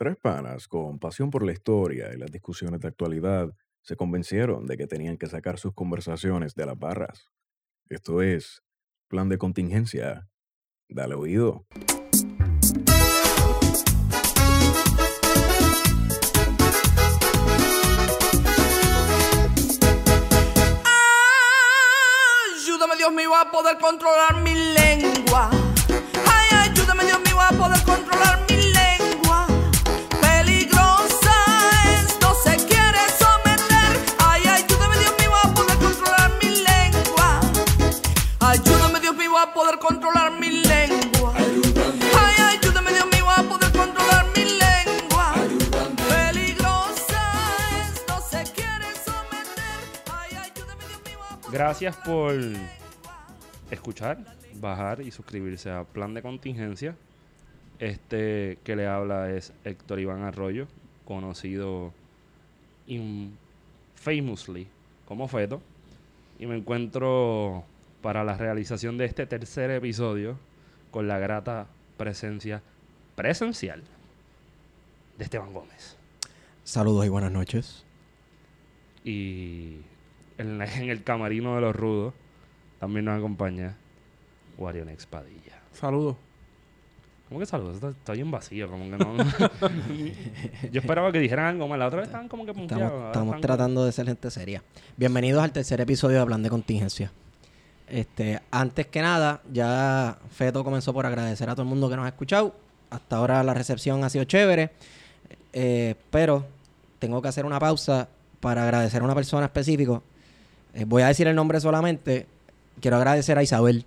Tres panas con pasión por la historia y las discusiones de actualidad se convencieron de que tenían que sacar sus conversaciones de las barras. Esto es Plan de Contingencia. Dale oído. Ayúdame Dios mío a poder controlar mi lengua. Ay, ayúdame Dios mío a poder controlar mi a poder controlar mi lengua. Ay, ayúdame Dios mío a poder controlar mi lengua. Peligrosa es, no se quiere someter. Ay, ayúdame Dios mío a poder Gracias por escuchar, bajar y suscribirse a Plan de Contingencia. Este que le habla es Héctor Iván Arroyo, conocido in- famously como Feto. Y me encuentro para la realización de este tercer episodio con la grata presencia presencial de Esteban Gómez. Saludos y buenas noches. Y en, la- en el camarino de los rudos también nos acompaña Warionex Padilla. Saludos. ¿Cómo que saludos? Está, está bien vacío, como que no. Yo esperaba que dijeran algo más. La otra vez estaban como que punteados. Estamos, tratando de ser gente seria. Bienvenidos al tercer episodio de Plan de Contingencia. Este, antes que nada, ya Feto comenzó por agradecer a todo el mundo que nos ha escuchado. Hasta ahora la recepción ha sido chévere. Eh, pero tengo que hacer una pausa para agradecer a una persona específica. Eh, voy a decir el nombre solamente. Quiero agradecer a Isabel.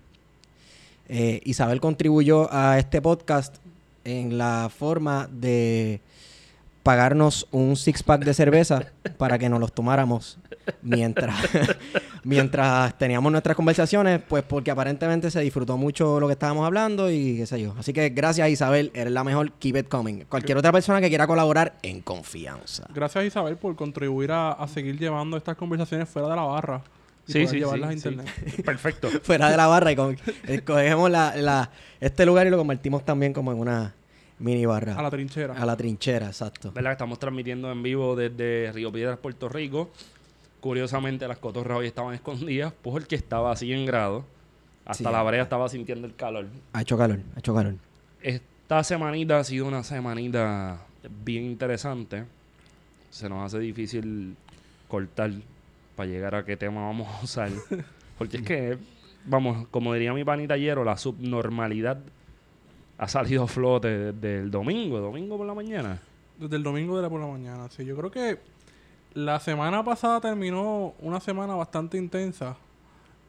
Eh, Isabel contribuyó a este podcast en la forma de pagarnos un six pack de cerveza para que nos los tomáramos mientras mientras teníamos nuestras conversaciones, pues porque aparentemente se disfrutó mucho lo que estábamos hablando y qué sé yo. Así que gracias Isabel, eres la mejor, keep it coming. Cualquier otra persona que quiera colaborar en confianza. Gracias Isabel por contribuir a, a seguir llevando estas conversaciones fuera de la barra. Y Sí, poder sí, llevarlas sí, a sí. internet. Perfecto. Fuera de la barra y con- escogemos la, la- este lugar y lo convertimos también como en una mini barra. A la trinchera. A la trinchera, exacto. ¿Verdad? que Estamos transmitiendo en vivo desde Río Piedras, Puerto Rico. Curiosamente, las cotorras hoy estaban escondidas porque estaba a 100 grados. Hasta Sí. la brea estaba sintiendo el calor. Ha hecho calor, ha hecho calor. Esta semanita ha sido una semanita bien interesante. Se nos hace difícil cortar para llegar a qué tema vamos a usar. Porque es que, vamos, como diría mi panita Hierro, la subnormalidad ha salido a flote desde el domingo, domingo por la mañana. Desde el domingo de la por la mañana. Sí, yo creo que la semana pasada terminó una semana bastante intensa.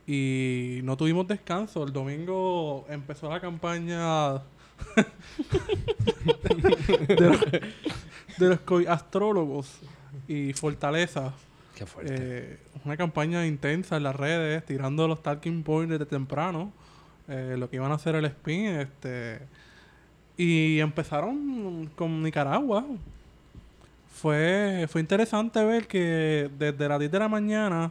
Y no tuvimos descanso. El domingo empezó la campaña de los, de los coi- astrólogos y Fortaleza. Qué fuerte. Eh, una campaña intensa en las redes, tirando los talking points desde temprano, eh, lo que iban a hacer el spin, este y empezaron con Nicaragua. Fue, fue interesante ver que desde las 10 de la mañana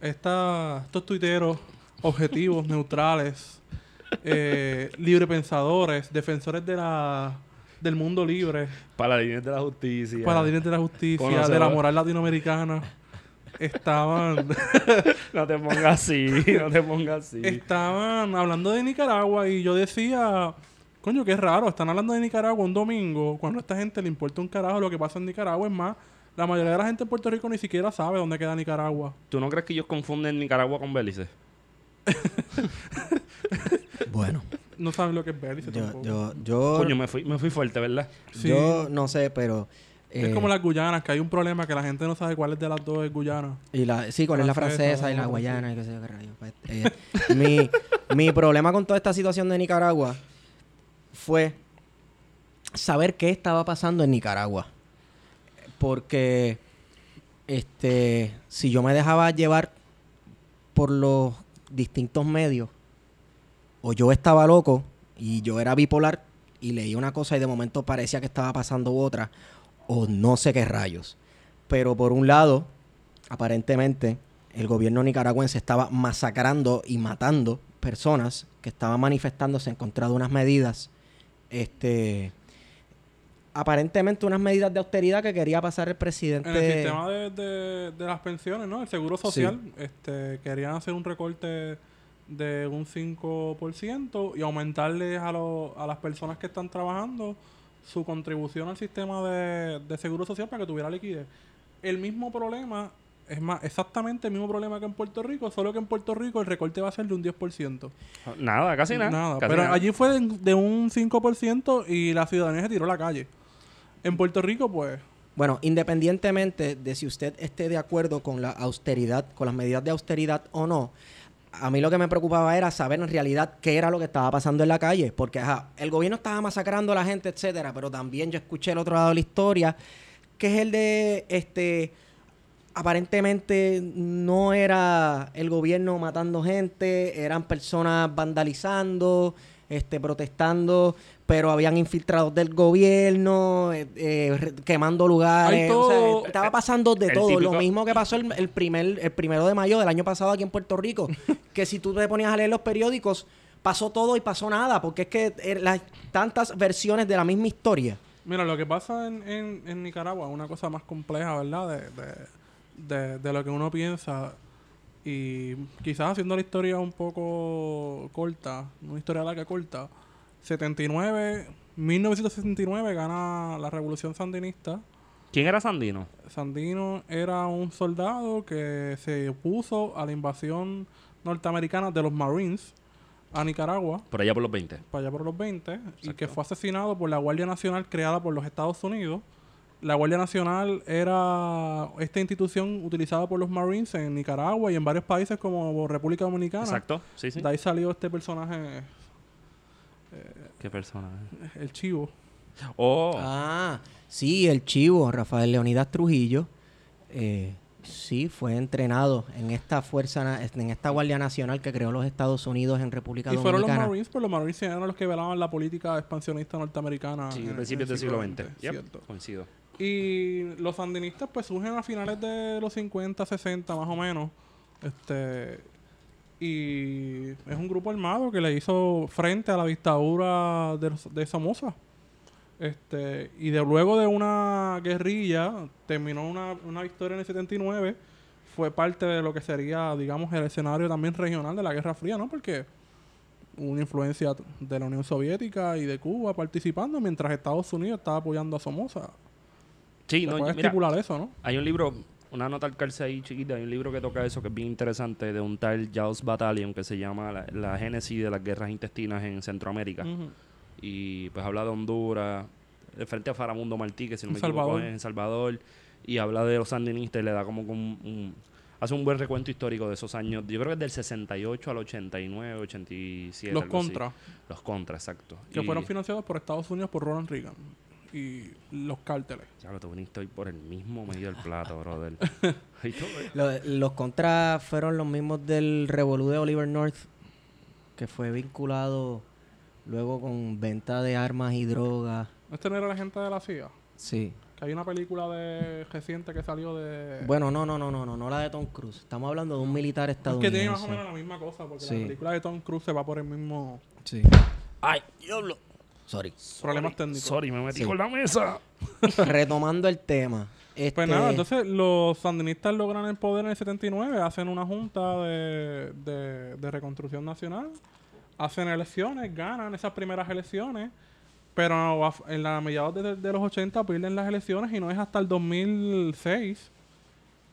esta, estos tuiteros objetivos, neutrales, eh, librepensadores, defensores de la, del mundo libre, Paladines de la justicia. paladines de la justicia, de la moral latinoamericana, estaban, No te pongas así, no te pongas así. estaban hablando de Nicaragua y yo decía, coño, qué raro, están hablando de Nicaragua un domingo, cuando a esta gente le importa un carajo lo que pasa en Nicaragua, es más, la mayoría de la gente en Puerto Rico ni siquiera sabe dónde queda Nicaragua. ¿Tú no crees que ellos confunden Nicaragua con Belice? Bueno, No saben lo que es Belice yo, tampoco. yo, yo, Coño, me fui, me fui fuerte, ¿verdad? Sí. yo no sé, pero... es eh, como las Guyanas, que hay un problema que la gente no sabe cuál es de las dos es Guyana. Y la, sí, cuál es la Francesa, y la guayana y qué sé yo qué rayos. Pues, eh, mi, mi problema con toda esta situación de Nicaragua fue saber qué estaba pasando en Nicaragua. Porque este si yo me dejaba llevar por los distintos medios, o yo estaba loco y yo era bipolar y leí una cosa y de momento parecía que estaba pasando otra, o no sé qué rayos. Pero por un lado, aparentemente, el gobierno nicaragüense estaba masacrando y matando personas que estaban manifestándose en contra de unas medidas este, aparentemente unas medidas de austeridad que quería pasar el presidente. En el sistema de, de- de las pensiones, ¿no? El seguro social, este, querían hacer un recorte de un 5% y aumentarles a, lo- a las personas que están trabajando su contribución al sistema de, de seguro social para que tuviera liquidez. El mismo problema, es más, exactamente el mismo problema que en Puerto Rico, solo que en Puerto Rico el recorte va a ser de un 10%. Nada, casi nada. Nada, casi pero nada. allí fue de, de un 5% y la ciudadanía se tiró a la calle. En Puerto Rico, pues, Bueno, independientemente de si usted esté de acuerdo con la austeridad, con las medidas de austeridad o no, a mí lo que me preocupaba era saber en realidad qué era lo que estaba pasando en la calle, porque ajá, el gobierno estaba masacrando a la gente, etcétera, pero también yo escuché el otro lado de la historia, que es el de este aparentemente no era el gobierno matando gente, eran personas vandalizando, este, protestando, pero habían infiltrados del gobierno, eh, eh, re- quemando lugares. Hay o sea, todo- estaba pasando de todo. Lo mismo que pasó el, el primer, el primero de mayo del año pasado aquí en Puerto Rico. que si tú te ponías a leer los periódicos, pasó todo y pasó nada, porque es que eh, las tantas versiones de la misma historia. Mira, lo que pasa en, en, en Nicaragua es una cosa más compleja, ¿verdad? De, de, de, de lo que uno piensa. Y quizás haciendo la historia un poco corta, una historia larga corta, 79, 1969 gana la revolución sandinista. ¿Quién era Sandino? Sandino era un soldado que se opuso a la invasión norteamericana de los Marines a Nicaragua Por allá por los 20. para allá por los 20 y que fue asesinado por la Guardia Nacional creada por los Estados Unidos. La Guardia Nacional era esta institución utilizada por los Marines en Nicaragua y en varios países como República Dominicana. Exacto. Sí, sí. De ahí salió este personaje, Qué persona. eh. el Chivo. Oh. Ah, sí, el chivo, Rafael Leonidas Trujillo, eh, sí, fue entrenado en esta fuerza, na- en esta Guardia Nacional que creó los Estados Unidos en República Y fueron los Dominicana. Marines, pues los Marines eran los que velaban la política expansionista norteamericana. sí, en- en principios el del siglo XX. Yep, cierto. Coincido. Y los sandinistas pues surgen a finales de los 50, 60 más o menos. Este y es un grupo armado que le hizo frente a la dictadura de, de Somoza. Este, y de luego de una guerrilla, terminó una, una victoria en el 79, fue parte de lo que sería, digamos, el escenario también regional de la Guerra Fría, ¿no? Porque una influencia de la Unión Soviética y de Cuba participando, mientras Estados Unidos estaba apoyando a Somoza. Sí, no, puede mira, estipular eso, ¿no? hay un libro, una nota al calce ahí chiquita, hay un libro que toca eso que es bien interesante de un tal Giles Battalion que se llama La, la génesis de las guerras intestinas en Centroamérica. Y pues habla de Honduras, de frente a Faramundo Martí, que si no me equivoco es en Salvador, y habla de los sandinistas y le da como un, un- hace un buen recuento histórico de esos años. Yo creo que es del 68 al 89, 87. Los algo así. contras, Los contras, exacto. que Y- fueron financiados por Estados Unidos por Ronald Reagan y los cárteles. Ya lo te viniste hoy por el mismo medio del plato, brother. Ay, todo, eh. Lo- los contras fueron los mismos del revolú de Oliver North, que fue vinculado luego con venta de armas y drogas. Este no era la gente de la CIA. Sí. Que hay una película de reciente que salió de... Bueno, no, no, no, no, no, no la de Tom Cruise. Estamos hablando de un militar es que estadounidense. tiene más o menos la misma cosa, porque Sí. la película de Tom Cruise se va por el mismo Sí. Ay, diablo. Sorry. problemas técnicos. Sorry, me metí Sí. con la mesa. Retomando el tema. Este, Pues nada, entonces los sandinistas logran el poder en el 79, hacen una junta de, de, de reconstrucción nacional, hacen elecciones, ganan esas primeras elecciones, pero a- en la mediados de, de los 80 pierden las elecciones y no es hasta el 2006.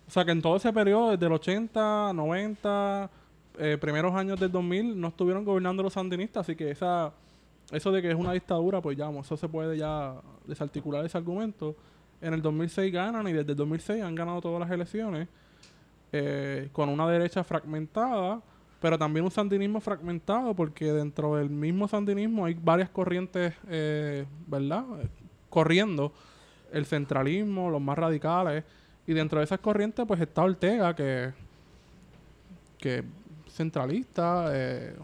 O sea que en todo ese periodo, desde el 80, 90, eh, primeros años del 2000, no estuvieron gobernando los sandinistas, así que esa eso de que es una dictadura, pues ya, eso se puede ya desarticular ese argumento. En el 2006 ganan y desde el 2006 han ganado todas las elecciones eh, con una derecha fragmentada, pero también un sandinismo fragmentado porque dentro del mismo sandinismo hay varias corrientes, eh, ¿verdad? Corriendo el centralismo, los más radicales y dentro de esas corrientes pues está Ortega que que centralista, eh,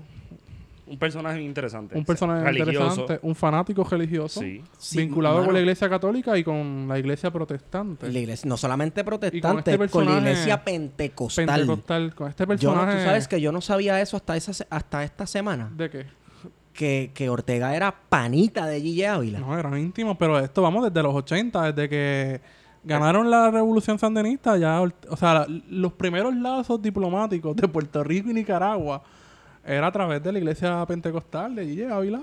Un personaje interesante. un personaje Religioso. interesante, un fanático religioso Sí. Vinculado con la iglesia católica y con la iglesia protestante. La iglesia, no solamente protestante, Y con este con, la iglesia pentecostal. Pentecostal, con este Yo no- personaje. tú sabes que yo no sabía eso hasta esa se- hasta esta semana. ¿De qué? que, que Ortega era panita de Gigi Ávila. No, eran íntimos, pero esto vamos desde los 80, desde que ganaron la revolución sandinista, ya, o sea, los primeros lazos diplomáticos de Puerto Rico y Nicaragua era a través de la iglesia pentecostal de Gigi Ávila.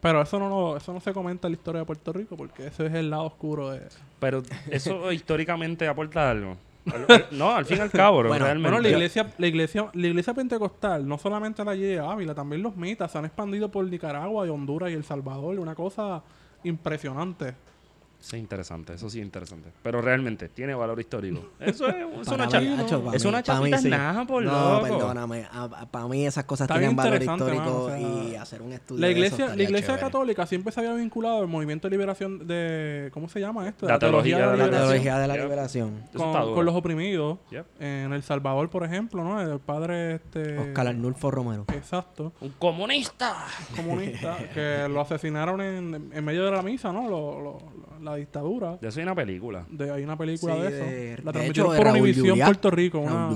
Pero eso no, lo- eso no se comenta en la historia de Puerto Rico, porque ese es el lado oscuro de... Pero eso históricamente aporta algo. Al- al- no, al fin y al cabo, Bueno, realmente. Bueno, la iglesia, la iglesia, la iglesia pentecostal, no solamente la Gigi Ávila, también los mitas se han expandido por Nicaragua y Honduras y El Salvador, una cosa impresionante. Sí, interesante, eso sí es interesante. Pero realmente tiene valor histórico. Eso es, es una, mí, cha- hacho, para es una chapita sí. nada, por No, loco. perdóname. Para mí esas cosas Está tienen bien valor interesante, histórico mano, o sea, y hacer un estudio La de eso iglesia, la iglesia chévere. católica siempre se había vinculado al movimiento de liberación de... ¿Cómo se llama esto? La teología de la La liberación. teología de la Yep. liberación. Eso Con, con los oprimidos. Yep. En El Salvador, por ejemplo, ¿no? El padre este... Oscar Arnulfo Romero. Exacto. Un comunista. Comunista. que lo asesinaron en, en medio de la misa, ¿no? Lo- lo- la dictadura. De eso hay una película. De, hay una película Sí, de de- eso. La transmitieron por Univisión. Puerto Rico. Una.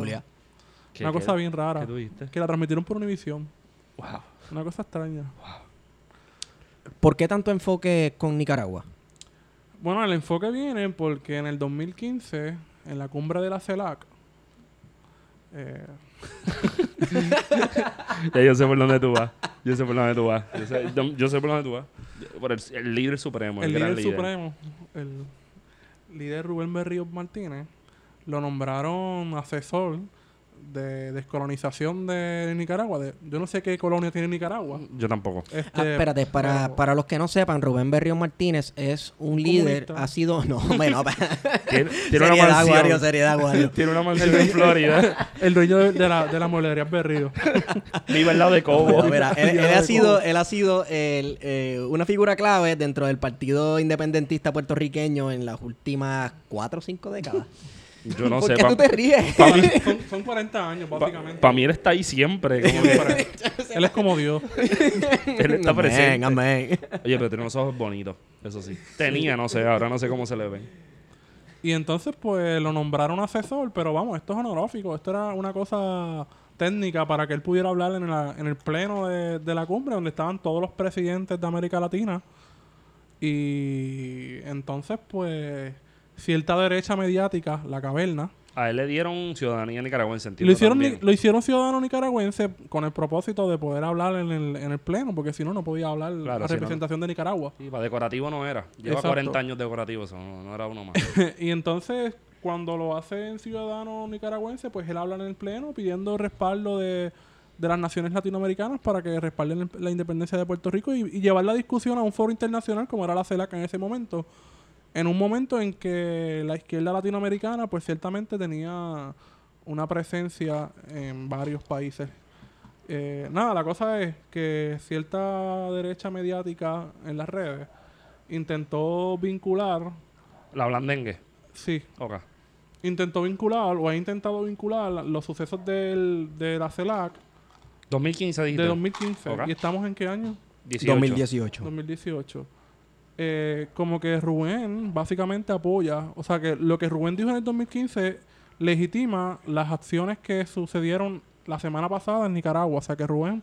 ¿Qué- una qué- cosa bien rara. ¿Qué tuviste? Que la transmitieron por Univisión. Wow. Una cosa extraña. ¿Por qué tanto enfoque con Nicaragua? Bueno, el enfoque viene porque en el 2015, en la cumbre de la CELAC, eh, Ya yo sé por dónde tú vas. Yo sé por dónde tú vas. Yo sé, yo- yo sé por dónde tú vas. Por el, el líder supremo, el, el gran líder líder. supremo, el líder Rubén Berríos Martínez, lo nombraron asesor de descolonización de Nicaragua. De, yo no sé qué colonia tiene Nicaragua. Yo tampoco. Este, Ah, espérate, para, pero- para los que no sepan, Rubén Berrío Martínez es un líder, comunista. ha sido... No, bueno, Tiene, tiene una seriedad, mansión. Seriedad, Wario. Tiene una mansión en Florida. El dueño de, de la, de la mueblería Berrío. Vive al lado de Cobo. Mira, él, él ha sido, él ha sido el, eh, una figura clave dentro del Partido Independentista puertorriqueño en las últimas cuatro o cinco décadas. Yo no ¿Por sé. qué pa- tú te ríes? pa' mí- son, son 40 años, Para básicamente. mí él está ahí siempre. como que Para- él es como Dios. él está presente. Amén, amén. Oye, pero tiene unos ojos bonitos. Eso sí. Tenía, no sé. Ahora no sé cómo se le ven. Y entonces, pues, lo nombraron asesor, pero vamos, esto es honorífico. Esto era una cosa técnica para que él pudiera hablar en, la- en el pleno de, de la cumbre, donde estaban todos los presidentes de América Latina. Y entonces, pues, cierta derecha mediática, la caverna, A él le dieron ciudadanía nicaragüense, y entiendo lo hicieron, también. lo hicieron ciudadano nicaragüense con el propósito de poder hablar en el, en el pleno, porque si no, no podía hablar Claro, la si no, no. representación de Nicaragua. Sí, para decorativo no era. Lleva Exacto. 40 años decorativo, eso no, no era uno más. y entonces, cuando lo hace en ciudadano nicaragüense, pues él habla en el pleno pidiendo respaldo de, de las naciones latinoamericanas para que respalden la independencia de Puerto Rico y, y llevar la discusión a un foro internacional como era la CELAC en ese momento. En un momento en que la izquierda latinoamericana, pues ciertamente tenía una presencia en varios países. Eh, nada, la cosa es que cierta derecha mediática en las redes intentó vincular, La blandengue. sí, Ok. intentó vincular o ha intentado vincular los sucesos del, de la CELAC 2015 dijiste. de 2015. Ok. ¿Y estamos en qué año? 18. 2018. 2018. Eh, como que Rubén básicamente apoya, o sea que lo que Rubén dijo en el 2015 legitima las acciones que sucedieron la semana pasada en Nicaragua. O sea que Rubén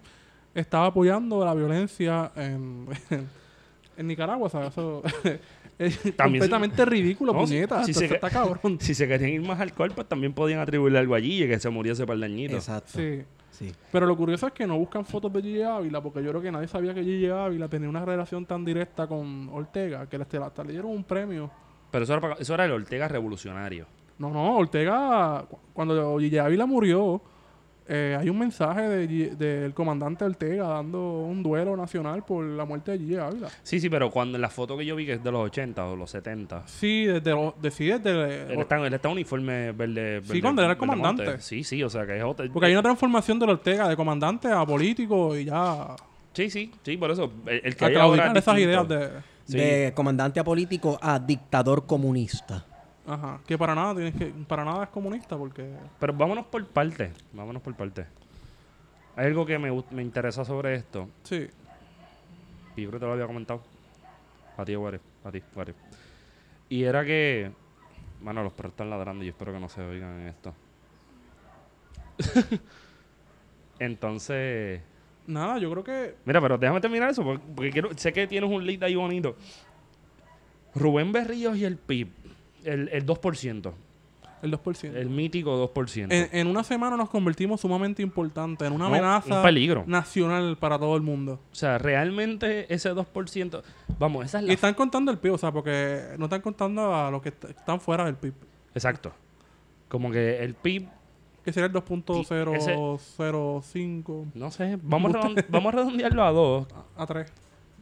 estaba apoyando la violencia en, en Nicaragua. O sea, eso es También se- completamente ridículo, No, puñeta. si se esto que- está cabrón. Si se querían ir más alcohol, pues también podían atribuirle algo allí y que se murió ese par de añitos. Exacto. Sí. Sí. Pero lo curioso es que no buscan fotos de Gigi Ávila, porque yo creo que nadie sabía que Gigi Ávila tenía una relación tan directa con Ortega, que hasta, hasta le dieron un premio. Pero eso era, eso era el Ortega revolucionario. No, no, Ortega, cu- cuando Gigi Ávila murió, eh, hay un mensaje de Gi- del comandante Ortega dando un duelo nacional por la muerte de Gigi Ávila. Sí, sí, pero cuando la foto que yo vi que es de los 80 o los 70. Sí, desde, lo- de- sí, desde... Él está, él está en uniforme verde. Sí, verde- cuando era verde comandante. monte. Sí, sí, o sea que es otra. porque hay una transformación de Ortega de comandante a político y ya... Sí, sí, sí, por eso. El, el que A esas ideas de... Sí. De comandante a político a dictador comunista. Ajá, que para nada tienes que... Para nada es comunista, porque... Pero vámonos por parte. Vámonos por parte. Hay algo que me, me interesa sobre esto. Sí. Y yo creo que te lo había comentado. A ti, Wario. A ti, Wario. Y era que. Bueno, los perros están ladrando y yo espero que no se oigan en esto. Entonces. Nada, yo creo que Mira, pero déjame terminar eso, porque, porque quiero, sé que tienes un lead ahí bonito. Rubén Berríos y el PIB, el, el 2%, el 2%. el mítico 2%. En, en una semana nos convertimos sumamente importante en una No, amenaza un peligro. nacional para todo el mundo. O sea, realmente ese 2%, vamos, esa es Y la... están contando el PIB, o sea, porque no están contando a los que est- están fuera del PIB. Exacto. Como que el PIB, Que sería el ese- 2.005 no sé, vamos a, vamos a redondearlo a 2, a 3.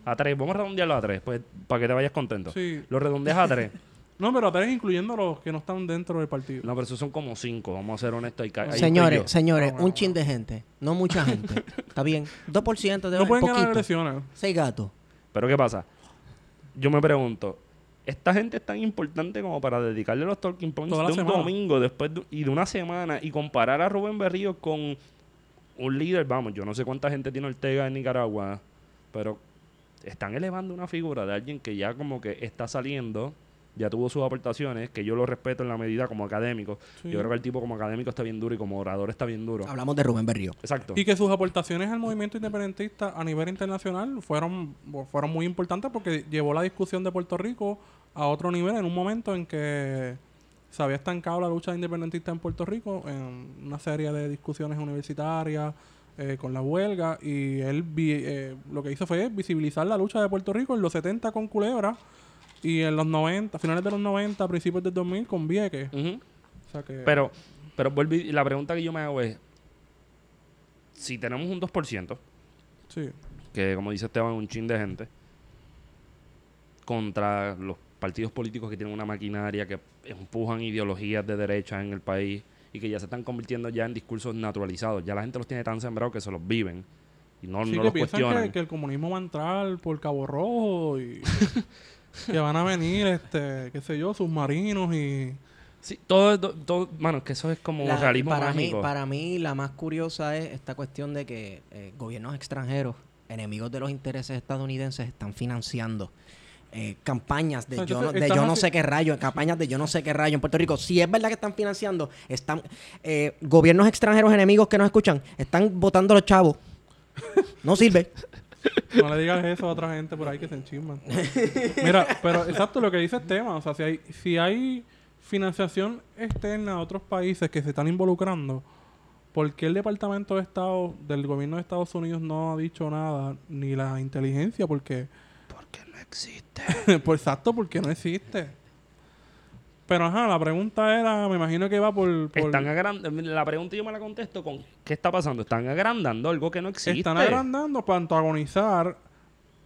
a 3, vamos a redondearlo a 3, pues para que te vayas contento. Sí. Lo redondeas a 3. No, pero a 3 incluyendo los que no están dentro del partido. No, pero esos son como 5, vamos a ser honestos. ahí Señores, señores, bueno, un chin de gente. No mucha gente. Está bien. 2% de no pueden ganar poquito. elecciones. Seis gatos. Pero ¿qué pasa? Yo me pregunto, ¿esta gente es tan importante como para dedicarle los talking points Toda de un semana. domingo después de- y de una semana y comparar a Rubén Berrío con un líder? Vamos, yo no sé cuánta gente tiene Ortega en Nicaragua, pero están elevando una figura de alguien que ya como que está saliendo, ya tuvo sus aportaciones, que yo lo respeto en la medida como académico. Sí. Yo creo que el tipo como académico está bien duro y como orador está bien duro. Hablamos de Rubén Berrío. Exacto. Y que sus aportaciones al movimiento independentista a nivel internacional fueron, fueron muy importantes porque llevó la discusión de Puerto Rico a otro nivel en un momento en que se había estancado la lucha independentista en Puerto Rico en una serie de discusiones universitarias eh, con la huelga y él vi- eh, lo que hizo fue visibilizar la lucha de Puerto Rico en los 70 con Culebra y en los 90, finales de los 90, principios del 2000 con Vieques. O sea que Pero, pero vuelvo y- la pregunta que yo me hago es, si tenemos un 2%, sí. que como dice Esteban, un chin de gente, contra los partidos políticos que tienen una maquinaria que empujan ideologías de derecha en el país y que ya se están convirtiendo ya en discursos naturalizados. Ya la gente los tiene tan sembrados que se los viven y no, Sí, no que los cuestionan. que, que el comunismo va a entrar por Cabo Rojo y que van a venir, este, qué sé yo, submarinos y... Sí, todo, todo, todo- mano, es que eso es como La- realismo para, mí, mágico. para mí, la más curiosa es esta cuestión de que eh, gobiernos extranjeros, enemigos de los intereses estadounidenses, están financiando eh, campañas de, yo, no, de yo no sé qué rayo, campañas de yo no sé qué rayo en Puerto Rico. Si es verdad que están financiando, están eh, gobiernos extranjeros enemigos que nos escuchan, están votando los chavos. No sirve. No le digas eso a otra gente por ahí que se enchisman. Mira, pero exacto lo que dice el tema. O sea, si hay, si hay financiación externa a otros países que se están involucrando, ¿por qué el Departamento de Estado del gobierno de Estados Unidos no ha dicho nada? Ni la inteligencia, porque... Porque no existe. pues exacto, porque no existe. Pero ajá, la pregunta era, me imagino que va por... por Están agrandando, la pregunta yo me la contesto con ¿qué está pasando? Están agrandando algo que no existe. están agrandando para antagonizar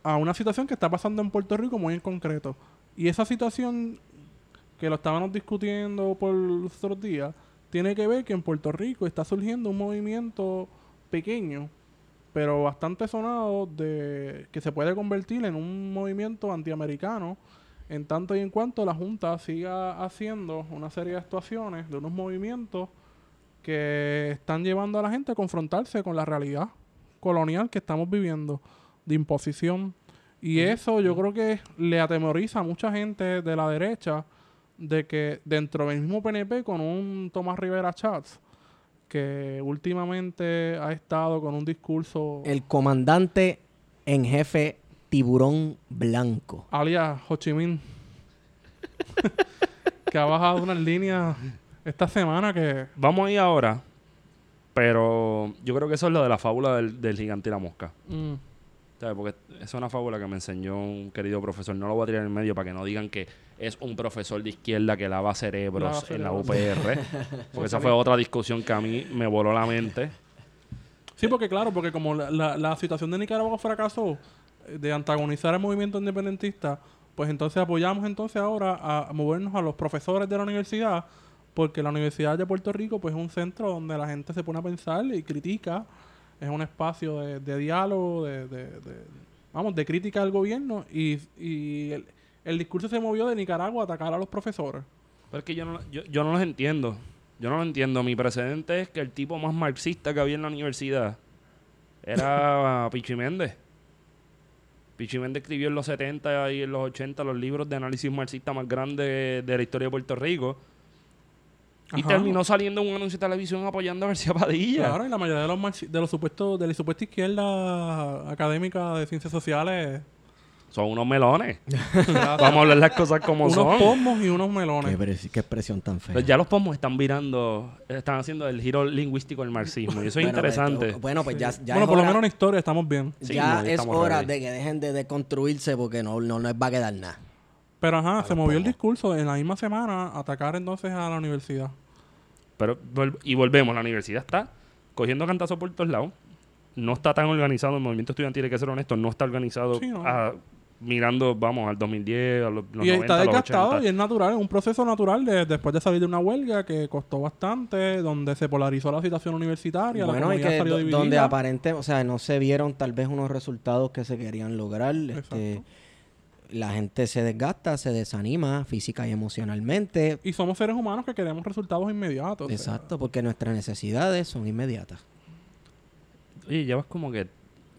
a una situación que está pasando en Puerto Rico muy en concreto. Y esa situación que lo estábamos discutiendo por los otros días, tiene que ver que en Puerto Rico está surgiendo un movimiento pequeño, pero bastante sonado, de que se puede convertir en un movimiento antiamericano, en tanto y en cuanto la Junta siga haciendo una serie de actuaciones de unos movimientos que están llevando a la gente a confrontarse con la realidad colonial que estamos viviendo, de imposición. Y eso yo creo que le atemoriza a mucha gente de la derecha de que dentro del mismo PNP con un Tomás Rivera Chats, que últimamente ha estado con un discurso El comandante en jefe Tiburón Blanco. alias Ho Chi Minh, que ha bajado unas líneas esta semana que... Vamos ahí ahora, pero yo creo que eso es lo de la fábula del, del gigante y la mosca. mm, ¿Sabes? Porque es una fábula que me enseñó un querido profesor. No lo voy a tirar en medio para que no digan que es un profesor de izquierda que lava cerebros Lava en la. UPR. porque esa fue otra discusión que a mí me voló la mente. Sí, porque claro, porque como la, la- la situación de Nicaragua fracasó de antagonizar al movimiento independentista, pues entonces apoyamos entonces ahora a, movernos a los profesores de la universidad, porque la Universidad de Puerto Rico pues es un centro donde la gente se pone a pensar y critica, es un espacio de, diálogo, de, de- de- vamos, de crítica al gobierno y, y el, el discurso se movió de Nicaragua a atacar a los profesores. Pero es que yo no, yo, yo no los entiendo. Yo no lo entiendo. Mi precedente es que el tipo más marxista que había en la universidad era Pichi Méndez. Pichi Méndez escribió en los 70 y en los 80 los libros de análisis marxista más grandes de la historia de Puerto Rico. Y Ajá. terminó saliendo un anuncio de televisión apoyando a García Padilla. Claro, y la mayoría de los, de los supuestos, de la supuesta izquierda académica de ciencias sociales, Son unos melones. Vamos a hablar las cosas como unos son. pomos y unos melones. qué expresión tan fea. Pues ya los pomos están virando, están haciendo el giro lingüístico del marxismo. Y eso es Bueno, interesante. pues, bueno, pues ya, ya bueno, por lo menos en historia estamos bien. Sí, ya no, es estamos hora de que dejen de deconstruirse porque no, no les va a quedar nada. Pero ajá, se movió el discurso en la misma semana atacar entonces a la universidad. Pero, y volvemos, la universidad está cogiendo cantazos por todos lados. No está tan organizado, el movimiento estudiantil, hay que ser honesto, no está organizado Sí, no. a- mirando, vamos, al 2010, a los, los y 90, está los desgastado 80. y es natural, es un proceso natural de, después de salir de una huelga que costó bastante, donde se polarizó la situación universitaria, la Bueno, y comunidad que salió dividida. donde aparente, o sea, no se vieron tal vez unos resultados que se querían lograr. Este, la gente se desgasta, se desanima física y emocionalmente. Y somos seres humanos que queremos resultados inmediatos. o sea, Exacto, porque nuestras necesidades son inmediatas. Oye, llevas como que.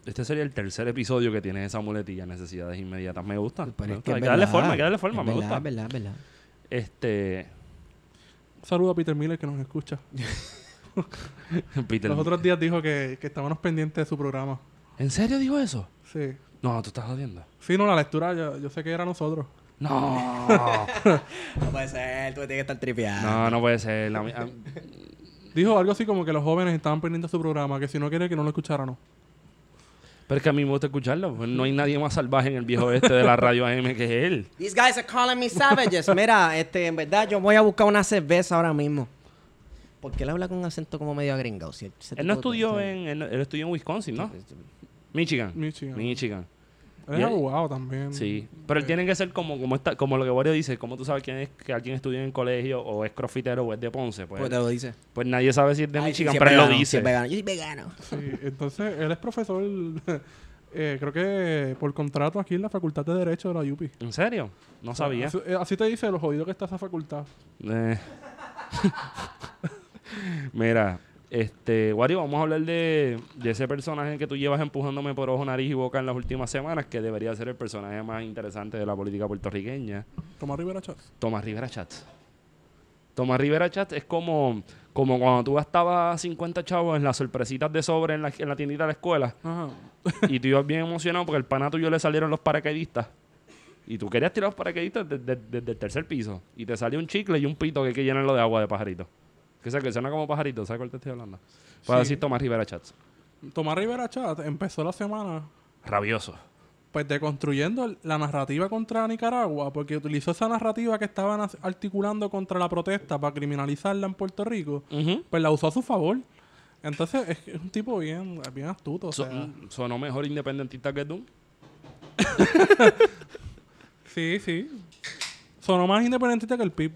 Este sería el tercer episodio que tiene esa muletilla, necesidades inmediatas. Me gusta. Pero me es es que darle forma, hay que darle forma, es me verdad, gusta. es verdad, es verdad. Este. Un saludo a Peter Miller que nos escucha. Peter. Los otros días dijo que, que estábamos pendientes de su programa. ¿En serio dijo eso? Sí. No, tú estás jodiendo. Sí, no, la lectura yo, yo sé que era nosotros. No. No puede ser, tú tienes que estar tripeado. no, no puede ser. La Dijo algo así como que los jóvenes estaban pendientes de su programa, que si no quiere que no lo escucháramos. Pero es que a mí me gusta escucharlo. pues No hay nadie más salvaje en el viejo este de la radio AM que él. These guys are calling me savages. Mira, este, en verdad, yo voy a buscar una cerveza ahora mismo. Porque él habla con un acento como medio agringado. Si Él no estudió en, él, él estudió en Wisconsin, ¿no? Michigan. Michigan. Michigan. Es abogado también. Sí. Pero él tiene que ser como, como, esta, como lo que Borio dice, como tú sabes quién es que alguien estudia en el colegio o es crossfitero o es de Ponce. Pues, Pues te lo dice. pues nadie sabe si es de Ay, Michigan, pero es él lo dice. es vegano. Yo soy vegano. Sí, entonces él es profesor, eh, creo que por contrato aquí en la Facultad de Derecho de la UPI. ¿En serio? No sabía. Así, eh, así te dice lo jodido que está esa facultad. Eh. Mira, este, Wario, vamos a hablar de, de ese personaje que tú llevas empujándome por ojo, nariz y boca en las últimas semanas, que debería ser el personaje más interesante de la política puertorriqueña, Tomás Rivera Chats. Tomás Rivera Chats. Tomás Rivera Chats es como, como cuando tú gastabas 50 chavos en las sorpresitas de sobre en la, en la tiendita de la escuela Ajá. y tú ibas bien emocionado porque el pana tuyo le salieron los paracaidistas. Y tú querías tirar los paracaidistas desde, desde el tercer piso. Y te salió un chicle y un pito que hay que llenarlo de agua de pajarito. Que sea que suena como pajarito, ¿sabes cuál te estoy hablando? Puedo Sí. decir Tomás Rivera Chats. Tomás Rivera Chat empezó la semana Rabioso. pues deconstruyendo la narrativa contra Nicaragua, porque utilizó esa narrativa que estaban articulando contra la protesta para criminalizarla en Puerto Rico, pues la usó a su favor. Entonces es, es un tipo bien, bien astuto. o sea, sonó mejor independentista que tú. sí, sí. Sonó más independentista que el PIB.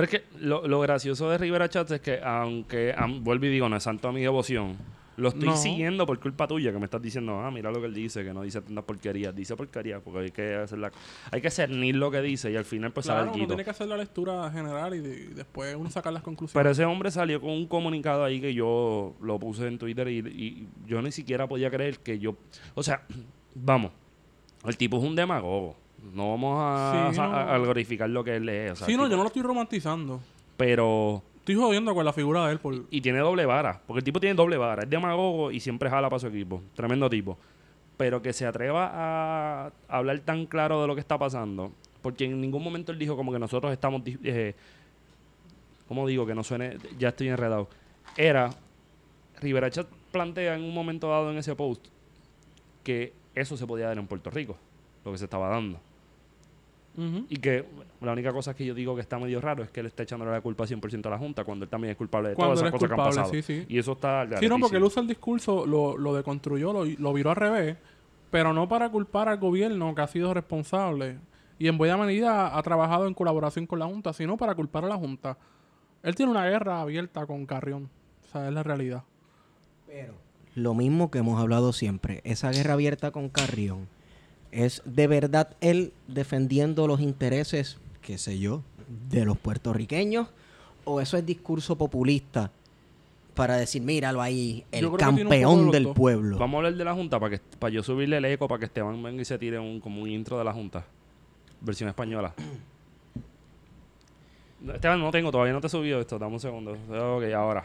Pero es que lo, lo gracioso de Rivera Chats es que, aunque am- vuelvo y digo, no es santo a mi devoción, lo estoy No. siguiendo por culpa tuya, que me estás diciendo, ah, mira lo que él dice, que no dice tantas porquerías. Dice porquerías porque hay que hacer la, hay que cernir lo que dice y al final pues Claro, uno tiene que hacer la lectura general y, de- y después uno sacar las conclusiones. Pero ese hombre salió con un comunicado ahí que yo lo puse en Twitter y, y yo ni siquiera podía creer que yo... O sea, vamos, el tipo es un demagogo. No vamos a, Sí, a- no. a glorificar lo que él es. o sea, sí, no, tipo- yo no lo estoy romantizando. Pero... Estoy jodiendo con la figura de él por... Y tiene doble vara, porque el tipo tiene doble vara. Es demagogo y siempre jala para su equipo. Tremendo tipo. Pero que se atreva a hablar tan claro de lo que está pasando. Porque en ningún momento él dijo como que nosotros estamos... Eh, ¿Cómo digo? Que no suene... Ya estoy enredado. Era... Rivera Chat plantea en un momento dado en ese post que eso se podía dar en Puerto Rico. Lo que se estaba dando. Y que la única cosa que yo digo que está medio raro es que él está echándole la culpa 100% a la Junta cuando él también es culpable de Cuando todas esas es cosas que han pasado. sí, sí. Y eso está... Sí, no, porque él usa el discurso, lo, lo deconstruyó, lo, lo viró al revés, pero no para culpar al gobierno que ha sido responsable y en buena medida ha trabajado en colaboración con la Junta, sino para culpar a la Junta. Él tiene una guerra abierta con Carrión. O sea, es la realidad. Pero lo mismo que hemos hablado siempre, esa guerra abierta con Carrión, es de verdad él defendiendo los intereses, qué sé yo, de los puertorriqueños, o eso es discurso populista para decir, míralo ahí, el campeón del dos. pueblo. Vamos a hablar de la Junta para que para yo subirle el eco para que Esteban venga y se tire un, como un intro de la Junta. Versión española. Esteban, no tengo, todavía no te he subido esto. Dame un segundo. Ok, ahora.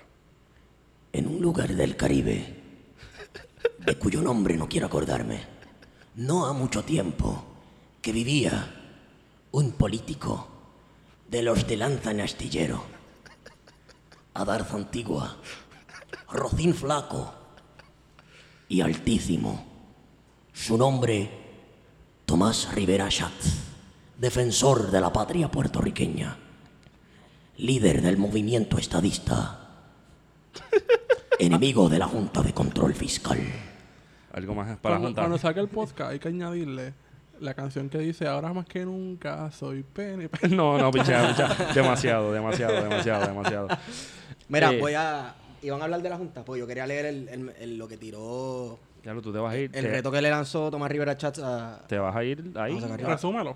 en un lugar del Caribe, de cuyo nombre no quiero acordarme, no ha mucho tiempo que vivía un político de los de lanza en astillero, Adarza Antigua, Rocín Flaco y Altísimo. Su nombre, Tomás Rivera Schatz, defensor de la patria puertorriqueña, líder del movimiento estadista enemigo de la Junta de Control Fiscal. Algo más para Cuando, juntar. cuando saque el podcast hay que añadirle la canción que dice ahora más que nunca soy PNP. No, no, pichea, pichea. Demasiado, demasiado, demasiado, demasiado. Mira, Eh, voy a... Iban a hablar de la Junta, pues yo quería leer el, el- el- lo que tiró... Lo, tú te vas a ir. El te, reto que le lanzó Tomás Rivera Chats a... te vas a ir ahí. Resúmelo.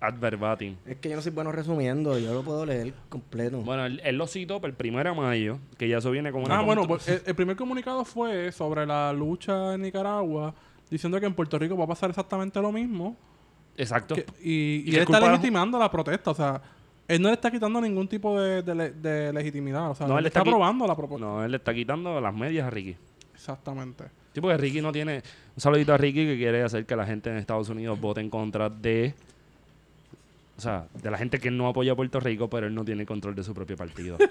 Ad verbatim. Es que yo no soy bueno resumiendo, yo lo puedo leer completo. Bueno, él, él lo citó para el primero de mayo, que ya eso viene como una Ah, bueno, pues, el, el primer comunicado fue sobre la lucha en Nicaragua, diciendo que en Puerto Rico va a pasar exactamente lo mismo. Exacto. que- y Y y que él está legitimando la protesta. O sea, él no le está quitando ningún tipo de, de le- de legitimidad. O sea, No, él él está aprobando la propuesta. No, él le está quitando las medias a Ricky. Exactamente. Sí, porque Ricky no tiene... Un saludito a Ricky que quiere hacer que la gente en Estados Unidos vote en contra de... O sea, de la gente que no apoya a Puerto Rico, pero él no tiene control de su propio partido.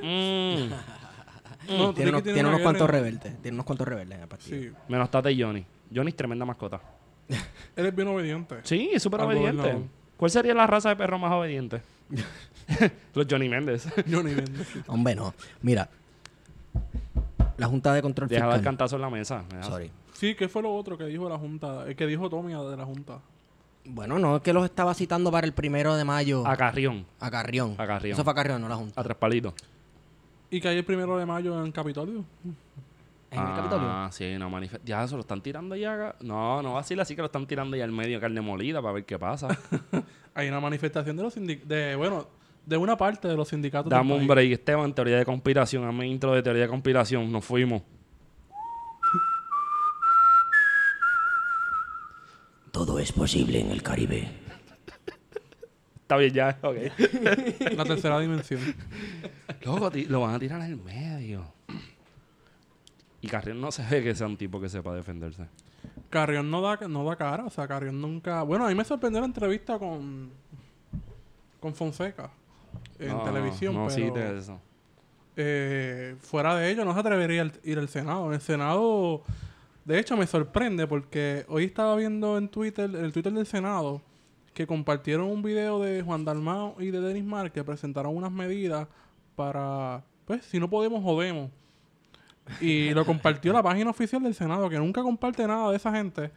Mm. No, tiene unos, tiene cuantos rebeldes, tiene unos cuantos rebeldes en el partido. Sí. Menos Tate Johnny. Johnny es tremenda mascota. Él es bien obediente. Sí, es súper obediente. ¿Cuál sería la raza de perro más obediente? Los Johnny Méndez. Johnny Méndez. Hombre, no. Mira, la Junta de Control Deja el Fiscal... cantazo en la mesa. Sorry. Sí, ¿qué fue lo otro que dijo la Junta? El que dijo Tommy de la Junta. Bueno, no, es que los estaba citando para el primero de mayo A Carrión. a Carrión. A Carrión. Eso fue a Carrión, no la Junta. A tres palitos. Y que hay el primero de mayo en Capitolio. ¿En el Capitolio? Ah, sí, una manifestación. Ya, eso lo están tirando ya. acá. No, no va a ser así que lo están tirando ya al medio de carne molida para ver qué pasa. Hay una manifestación de los sindicatos. De, bueno, de una parte de los sindicatos. Dame un break, Esteban, teoría de conspiración. Hazme intro de teoría de conspiración. Nos fuimos. Todo es posible en el Caribe. Está bien, ya. Ok. La tercera dimensión. Loco, lo van a tirar al medio. Y Carrión no se ve que sea un tipo que sepa defenderse. Carrión no da, no da cara. O sea, Carrión nunca. Bueno, a mí me sorprendió la entrevista con. Con Fonseca. En No, televisión. No, pero, sí, de eso. eh, fuera de ello, no se atrevería a ir al Senado. En el Senado, de hecho, me sorprende porque hoy estaba viendo en Twitter, en el Twitter del Senado, que compartieron un video de Juan Dalmao y de Denis Mar que presentaron unas medidas para, pues, si no podemos, jodemos. Y lo compartió la página oficial del Senado, que nunca comparte nada de esa gente.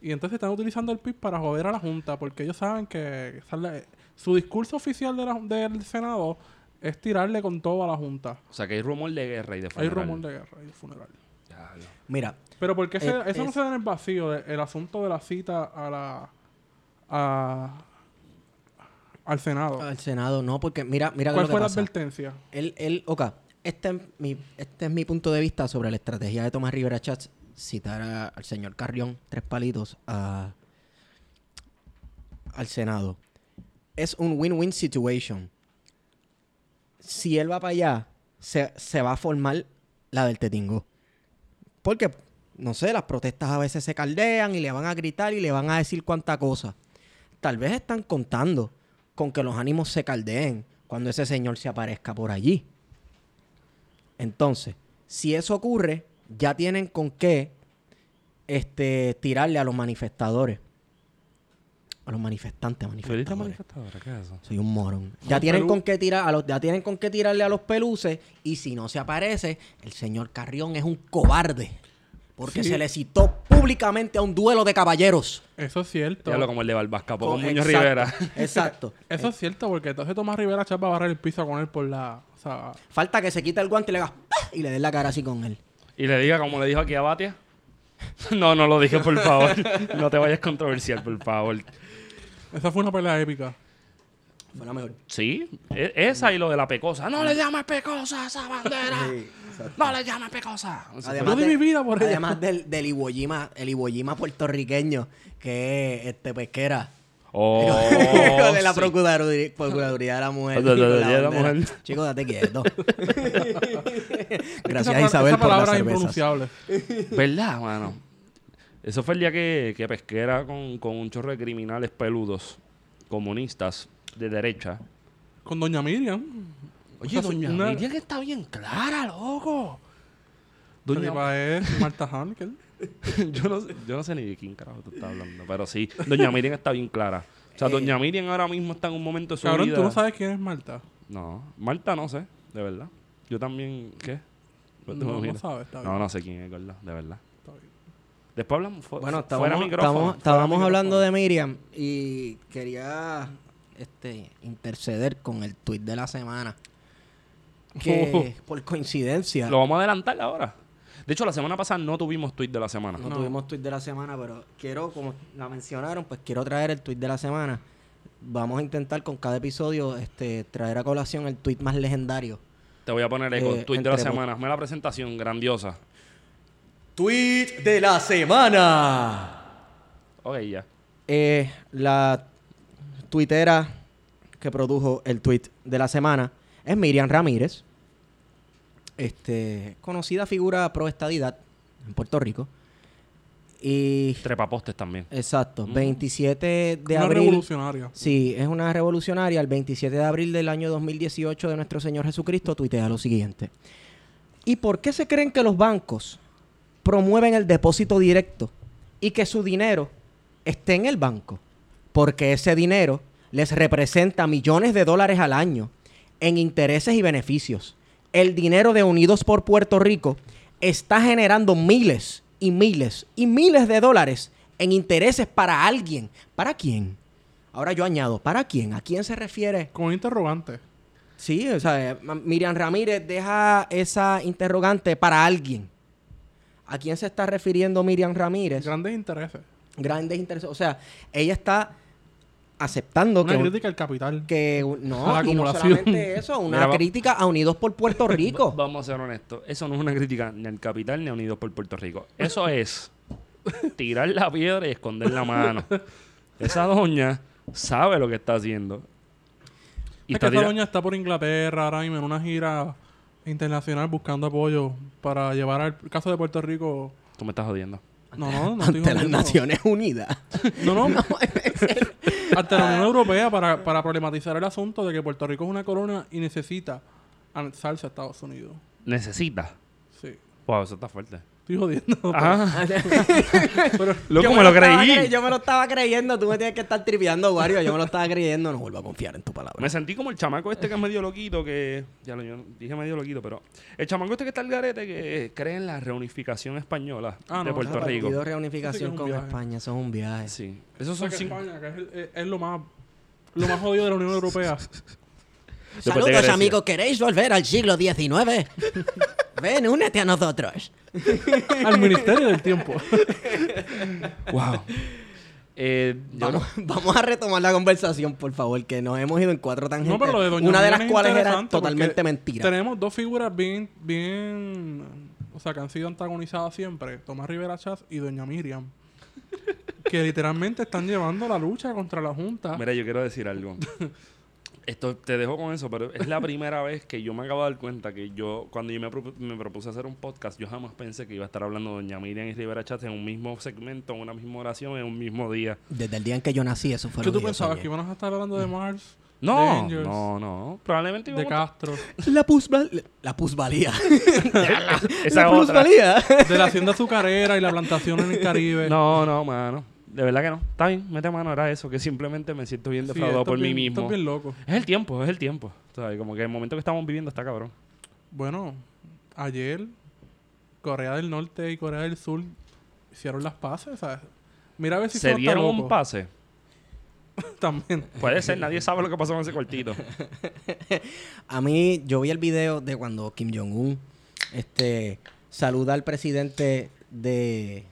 Y entonces están utilizando el PIB para joder a la Junta, porque ellos saben que la- su discurso oficial de la- del Senado es tirarle con todo a la Junta. O sea, que hay rumor de guerra y de Hay funeral. rumor de guerra y de funeral. Mira, Pero ¿por qué se- Eh, eso no se da en el vacío? el asunto de la cita a la... A, al Senado. al Senado no, porque mira, mira ¿Cuál lo que fue la advertencia? Él, él, ok, este es, mi, este es mi punto de vista sobre la estrategia de Tomás Rivera Chats citar a- al señor Carrión, tres palitos, a, al Senado. Es un win-win situation. Si él va para allá, se, se va a formar la del Tetingo. Porque, no sé, las protestas a veces se caldean y le van a gritar y le van a decir cuánta cosa. Tal vez están contando con que los ánimos se caldeen cuando ese señor se aparezca por allí. Entonces, si eso ocurre, ya tienen con qué este, tirarle a los manifestadores. A los manifestantes, ¿Tú eres manifestadores. ¿Qué es eso? Soy un morón. Ya tienen con qué tirar a los, ya tienen con qué tirarle a los peluces y si no se aparece, el señor Carrión es un cobarde. Porque Sí. se le citó públicamente a un duelo de caballeros. Eso es cierto. Diablo, como el de Barbascapo con Con- Muñoz exacto, Rivera. Exacto. Eso es cierto, porque entonces Tomás Rivera Chapa va a barrer el piso con él por la... O sea, Falta que se quite el guante y le haga ¡pah! y le den la cara así con él. Y le diga como le dijo aquí a Batia. No, no lo dije, por favor. No te vayas controversial, por favor. esa fue una pelea épica. Fue la mejor. Sí, e- esa y lo de la pecosa. No le llames pecosa a esa bandera. No le llames pecosa. O sea, Además Yo di de- mi vida por ella. Además del, del Iwo Jima, el Iwo Jima puertorriqueño, que es este pesquera. Oh, de la sí. Procuraduría, Procuraduría de la Mujer. De- la de la bandera. mujer. Chico, date quieto. Gracias Esa, a Isabel esa por las palabra es cervezas. impronunciable. ¿Verdad, mano? Eso fue el día que, que pesquera con, con un chorro de criminales peludos, comunistas, de derecha. Con Doña Miriam. Oye, doña una- Miriam está bien clara, loco. Doña tipa es Marta Hankel. yo, no, sé- yo no sé ni de quién carajo tú estás hablando, pero sí, doña Miriam está bien clara. O sea, doña Miriam ahora mismo está en un momento de su Cabrón, vida. tú no sabes quién es Marta. No, Marta no sé, de verdad. Yo también, ¿qué? No, no sabes, está No, bien. no sé quién es, ¿verdad? De verdad. Está bien. Después hablamos fu- Bueno, fuera estábamos, micrófono. estábamos, fuera estábamos hablando micrófono. de Miriam y quería este, interceder con el tweet de la semana. Que por coincidencia Lo vamos a adelantar ahora. De hecho, la semana pasada no tuvimos tweet de la semana. no, tuvimos tweet de la semana, pero quiero, como la mencionaron, pues quiero traer el tweet de la semana. Vamos a intentar con cada episodio este, traer a colación el tweet más legendario. Te voy a poner eco, Eh, tweet de la semana. Hazme la presentación, grandiosa. Tweet de la semana. Ok, ya. Eh, la tuitera que produjo el tweet de la semana es Miriam Ramírez, este, conocida figura pro estadidad en Puerto Rico. Y Trepapostes también. exacto, 27 de Una abril. revolucionaria. Sí, es una revolucionaria. El 27 de abril del año 2018 de nuestro Señor Jesucristo tuitea lo siguiente. ¿Y por qué se creen que los bancos promueven el depósito directo y que su dinero esté en el banco? Porque ese dinero les representa millones de dólares al año en intereses y beneficios. El dinero de Unidos por Puerto Rico está generando miles y miles y miles de dólares en intereses para alguien. ¿Para quién? Ahora yo añado, ¿para quién? ¿A quién se refiere? Con interrogante. Sí, o sea, eh, Miriam Ramírez deja esa interrogante para alguien. ¿A quién se está refiriendo Miriam Ramírez? Grandes intereses. Grandes intereses. O sea, ella está aceptando Una que, crítica al capital. que A no, y no solamente eso, una Mira, crítica a Unidos por Puerto Rico. Vamos a ser honestos. Eso no es una crítica ni al capital ni a Unidos por Puerto Rico. Eso es tirar la piedra y esconder la mano. Esa doña sabe lo que está haciendo. Y Es está que esa doña está por Inglaterra ahora mismo en una gira internacional buscando apoyo para llevar al caso de Puerto Rico. Tú me estás jodiendo. No, no, no. estoy ante las. Naciones Unidas. No, no. ante la Unión Europea para, para problematizar el asunto de que Puerto Rico es una colonia y necesita anexarse a Estados Unidos. Necesita. Sí. Wow, eso está fuerte. Estoy jodiendo. Ajá. Pero Loco, Yo me lo creí. cre- yo me lo estaba creyendo. Tú me tienes que estar tripeando, Wario. Yo me lo estaba creyendo. No vuelvo a confiar en tu palabra. Me sentí como el chamaco este que es medio loquito, que... Ya lo yo dije medio loquito, pero... El chamaco este que está al garete, que cree en la reunificación española Ah, de no, Puerto Rico. partido Eso reunificación es con viaje. España. Eso es un viaje. Sí. Esos O son sea, que cinco... España, que es, el- es- es lo más lo más jodido de la Unión Europea. Saludos, amigos. ¿Queréis volver al siglo XIX? Ven, únete a nosotros. Al Ministerio del Tiempo. Wow. Eh, no- Vamos, a retomar la conversación, por favor, que nos hemos ido en cuatro tangentes. No, pero lo de Doña Una de las es cuales era totalmente mentira. Tenemos dos figuras bien, bien, o sea, que han sido antagonizadas siempre, Tomás Rivera Chávez y Doña Miriam, que literalmente están llevando la lucha contra la Junta. Mira, yo quiero decir algo. Esto te dejo con eso, pero es la primera vez que yo me acabo de dar cuenta que yo, cuando yo me, propu- me propuse hacer un podcast, yo jamás pensé que iba a estar hablando de Doña Miriam y Rivera Chat en un mismo segmento, en una misma oración, en un mismo día. Desde el día en que yo nací, eso fue ¿Qué lo tú que yo pensabas? ¿Que iban a estar hablando de Mars? de No, Angels, no, no. Probablemente De íbamos Castro, La, plusval- la plusvalía. Esa la otra. plusvalía. de la hacienda azucarera y la plantación en el Caribe. No, no, mano. De verdad que no. Está bien, mete mano, era eso, que simplemente me siento bien defraudado por mí mismo. es bien loco. Es el tiempo, es el tiempo. ¿Sabes? Como que el momento que estamos viviendo está cabrón. Bueno, ayer Corea del Norte y Corea del Sur hicieron las paces, ¿sabes? Mira a ver si ¿Se dieron un pase? También. Puede ser, nadie sabe lo que pasó en ese cuartito. A mí, yo vi el video de cuando Kim Jong-un este, saluda al presidente de...